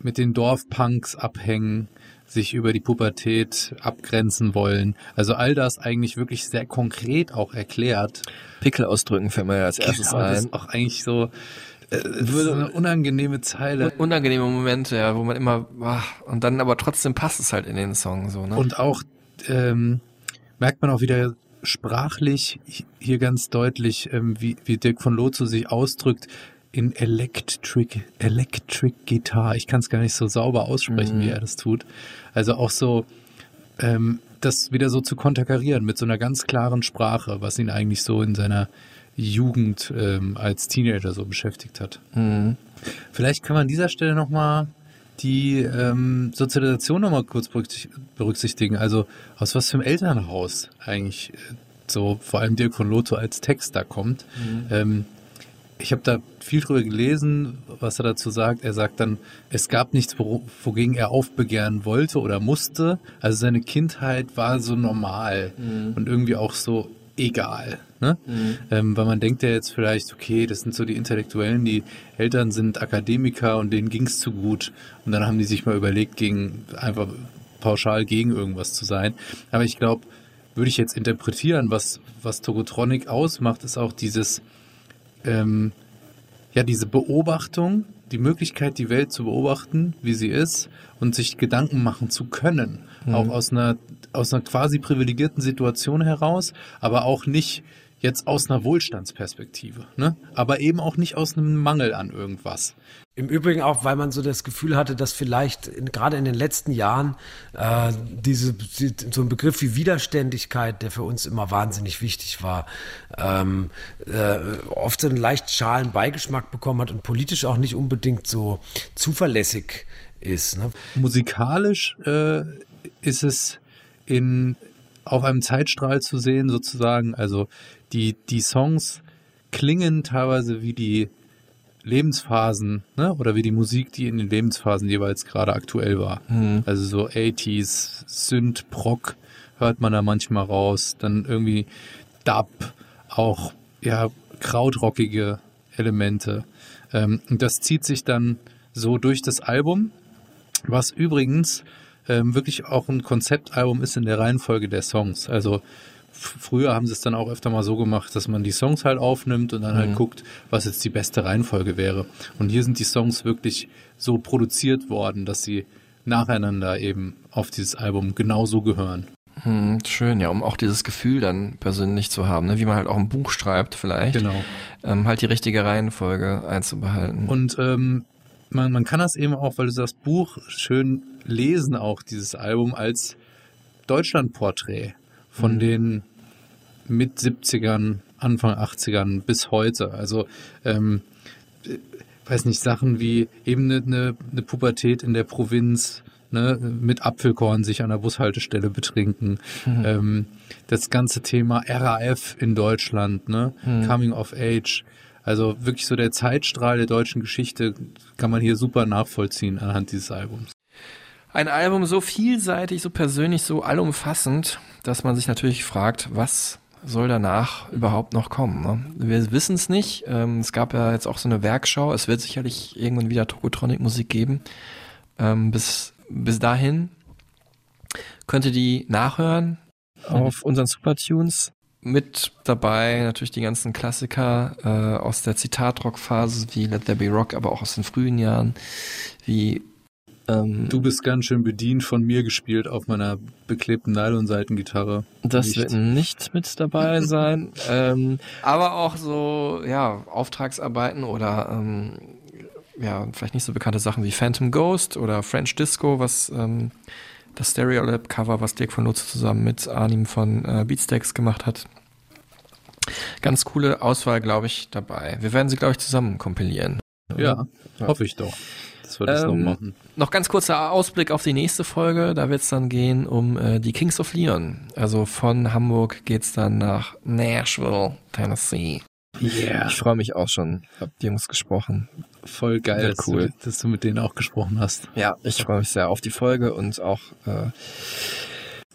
mit den Dorfpunks abhängen, sich über die Pubertät abgrenzen wollen. Also all das eigentlich wirklich sehr konkret auch erklärt. Pickel ausdrücken fällt mir ja als erstes Genau, das ein. ist auch eigentlich so, äh, das ist eine unangenehme Zeile. Unangenehme Momente, ja, wo man immer, ah, und dann aber trotzdem passt es halt in den Song so, ne? Und auch ähm, merkt man auch wieder sprachlich hier ganz deutlich, ähm, wie, wie Dirk von Lozo sich ausdrückt in Electric, Electric Guitar. Ich kann es gar nicht so sauber aussprechen, Mhm. wie er das tut. Also auch so, ähm, das wieder so zu konterkarieren mit so einer ganz klaren Sprache, was ihn eigentlich so in seiner Jugend ähm, als Teenager so beschäftigt hat. Mhm. Vielleicht kann man an dieser Stelle nochmal die ähm, Sozialisation nochmal kurz berücksicht- berücksichtigen. Also aus was für einem Elternhaus eigentlich äh, so vor allem Dirk von Lotho als Text da kommt. Mhm. Ähm, ich habe da viel drüber gelesen, was er dazu sagt. Er sagt dann, es gab nichts, wogegen er aufbegehren wollte oder musste. Also seine Kindheit war so normal Mhm. und irgendwie auch so egal. Ne? Mhm. Ähm, weil man denkt ja jetzt vielleicht, okay, das sind so die Intellektuellen, die Eltern sind Akademiker und denen ging's zu gut. Und dann haben die sich mal überlegt, gegen einfach pauschal gegen irgendwas zu sein. Aber ich glaube, würde ich jetzt interpretieren, was, was Togotronic ausmacht, ist auch dieses, ähm, ja, diese Beobachtung, die Möglichkeit, die Welt zu beobachten, wie sie ist und sich Gedanken machen zu können. Mhm. Auch aus einer, aus einer quasi privilegierten Situation heraus, aber auch nicht jetzt aus einer Wohlstandsperspektive, ne? Aber eben auch nicht aus einem Mangel an irgendwas. Im Übrigen auch, weil man so das Gefühl hatte, dass vielleicht in, gerade in den letzten Jahren äh, diese die, so ein Begriff wie Widerständigkeit, der für uns immer wahnsinnig wichtig war, ähm, äh, oft so einen leicht schalen Beigeschmack bekommen hat und politisch auch nicht unbedingt so zuverlässig ist. Ne? Musikalisch äh, ist es in auf einem Zeitstrahl zu sehen, sozusagen. Also die, die Songs klingen teilweise wie die Lebensphasen, ne? Oder wie die Musik, die in den Lebensphasen jeweils gerade aktuell war. Mhm. Also so 80s, Synth, Proc hört man da manchmal raus. Dann irgendwie Dub, auch ja krautrockige Elemente. Ähm, und das zieht sich dann so durch das Album, was übrigens ähm, wirklich auch ein Konzeptalbum ist in der Reihenfolge der Songs. Also früher haben sie es dann auch öfter mal so gemacht, dass man die Songs halt aufnimmt und dann halt Mhm. guckt, was jetzt die beste Reihenfolge wäre. Und hier sind die Songs wirklich so produziert worden, dass sie nacheinander eben auf dieses Album genauso gehören. Hm, schön, ja, um auch dieses Gefühl dann persönlich zu haben, ne? wie man halt auch ein Buch schreibt vielleicht. Genau. Ähm, halt die richtige Reihenfolge einzubehalten. Und ähm, man, man kann das eben auch, weil du das Buch schön lesen, auch dieses Album als Deutschlandporträt von Mhm. den mit 70ern, Anfang 80ern bis heute. Also ähm, äh, weiß nicht, Sachen wie eben eine, eine, eine Pubertät in der Provinz, ne, mit Apfelkorn sich an der Bushaltestelle betrinken. Mhm. Ähm, das ganze Thema RAF in Deutschland, ne, Mhm. Coming of Age. Also wirklich so der Zeitstrahl der deutschen Geschichte kann man hier super nachvollziehen anhand dieses Albums. Ein Album so vielseitig, so persönlich, so allumfassend, dass man sich natürlich fragt, was soll danach überhaupt noch kommen. Ne? Wir wissen es nicht. Ähm, es gab ja jetzt auch so eine Werkschau. Es wird sicherlich irgendwann wieder Tokotronic-Musik geben. Ähm, bis, bis dahin könnt ihr die nachhören auf unseren Supertunes. Mit dabei natürlich die ganzen Klassiker äh, aus der Zitatrock-Phase wie Let There Be Rock, aber auch aus den frühen Jahren wie ähm, Du bist ganz schön bedient von mir gespielt auf meiner beklebten Nylon-Seitengitarre. Das Nicht. wird nicht mit dabei sein. ähm, aber auch so, ja, Auftragsarbeiten oder ähm, ja, vielleicht nicht so bekannte Sachen wie Phantom Ghost oder French Disco, was ähm, das Stereolab-Cover, was Dirk von Lutze zusammen mit Arnim von äh, Beatsteaks gemacht hat. Ganz coole Auswahl, glaube ich, dabei. Wir werden sie, glaube ich, zusammen kompilieren. Ja, hoffe ich doch, das noch Ähm, machen. Noch ganz kurzer Ausblick auf die nächste Folge. Da wird es dann gehen um äh, die Kings of Leon. Also von Hamburg geht's dann nach Nashville, Tennessee. Yeah. Ich freue mich auch schon. Hab die Jungs gesprochen. Voll geil, dass, cool. du, dass du mit denen auch gesprochen hast. Ja, ich freue mich sehr auf die Folge und auch äh,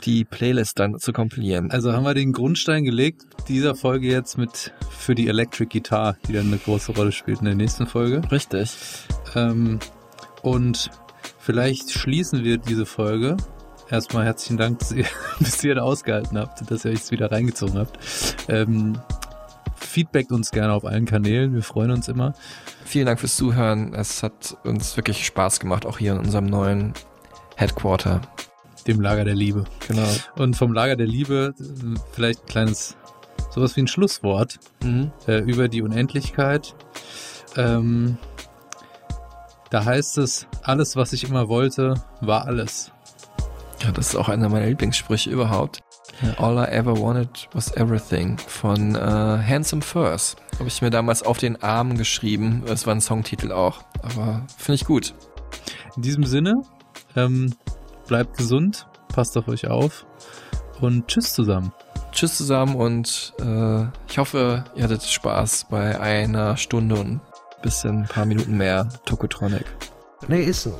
die Playlist dann zu kompilieren. Also haben wir den Grundstein gelegt, dieser Folge jetzt mit für die Electric Guitar, die dann eine große Rolle spielt in der nächsten Folge. Richtig. Ähm, und vielleicht schließen wir diese Folge. Erstmal herzlichen Dank, dass ihr bis hierhin ausgehalten habt, dass ihr euch wieder reingezogen habt. Ähm, feedbackt uns gerne auf allen Kanälen, wir freuen uns immer. Vielen Dank fürs Zuhören. Es hat uns wirklich Spaß gemacht, auch hier in unserem neuen Headquarter. Dem Lager der Liebe. Genau. Und vom Lager der Liebe vielleicht ein kleines, sowas wie ein Schlusswort Mhm. äh, über die Unendlichkeit. Ähm, da heißt es, alles, was ich immer wollte, war alles. Ja, das ist auch einer meiner Lieblingssprüche überhaupt. All I ever wanted was everything von äh, Handsome Furs. Habe ich mir damals auf den Arm geschrieben. Das war ein Songtitel auch. Aber finde ich gut. In diesem Sinne, ähm, bleibt gesund, passt auf euch auf und tschüss zusammen. Tschüss zusammen und äh, ich hoffe, ihr hattet Spaß bei einer Stunde und bisschen ein paar Minuten mehr Tokotronic. Nee, ist so.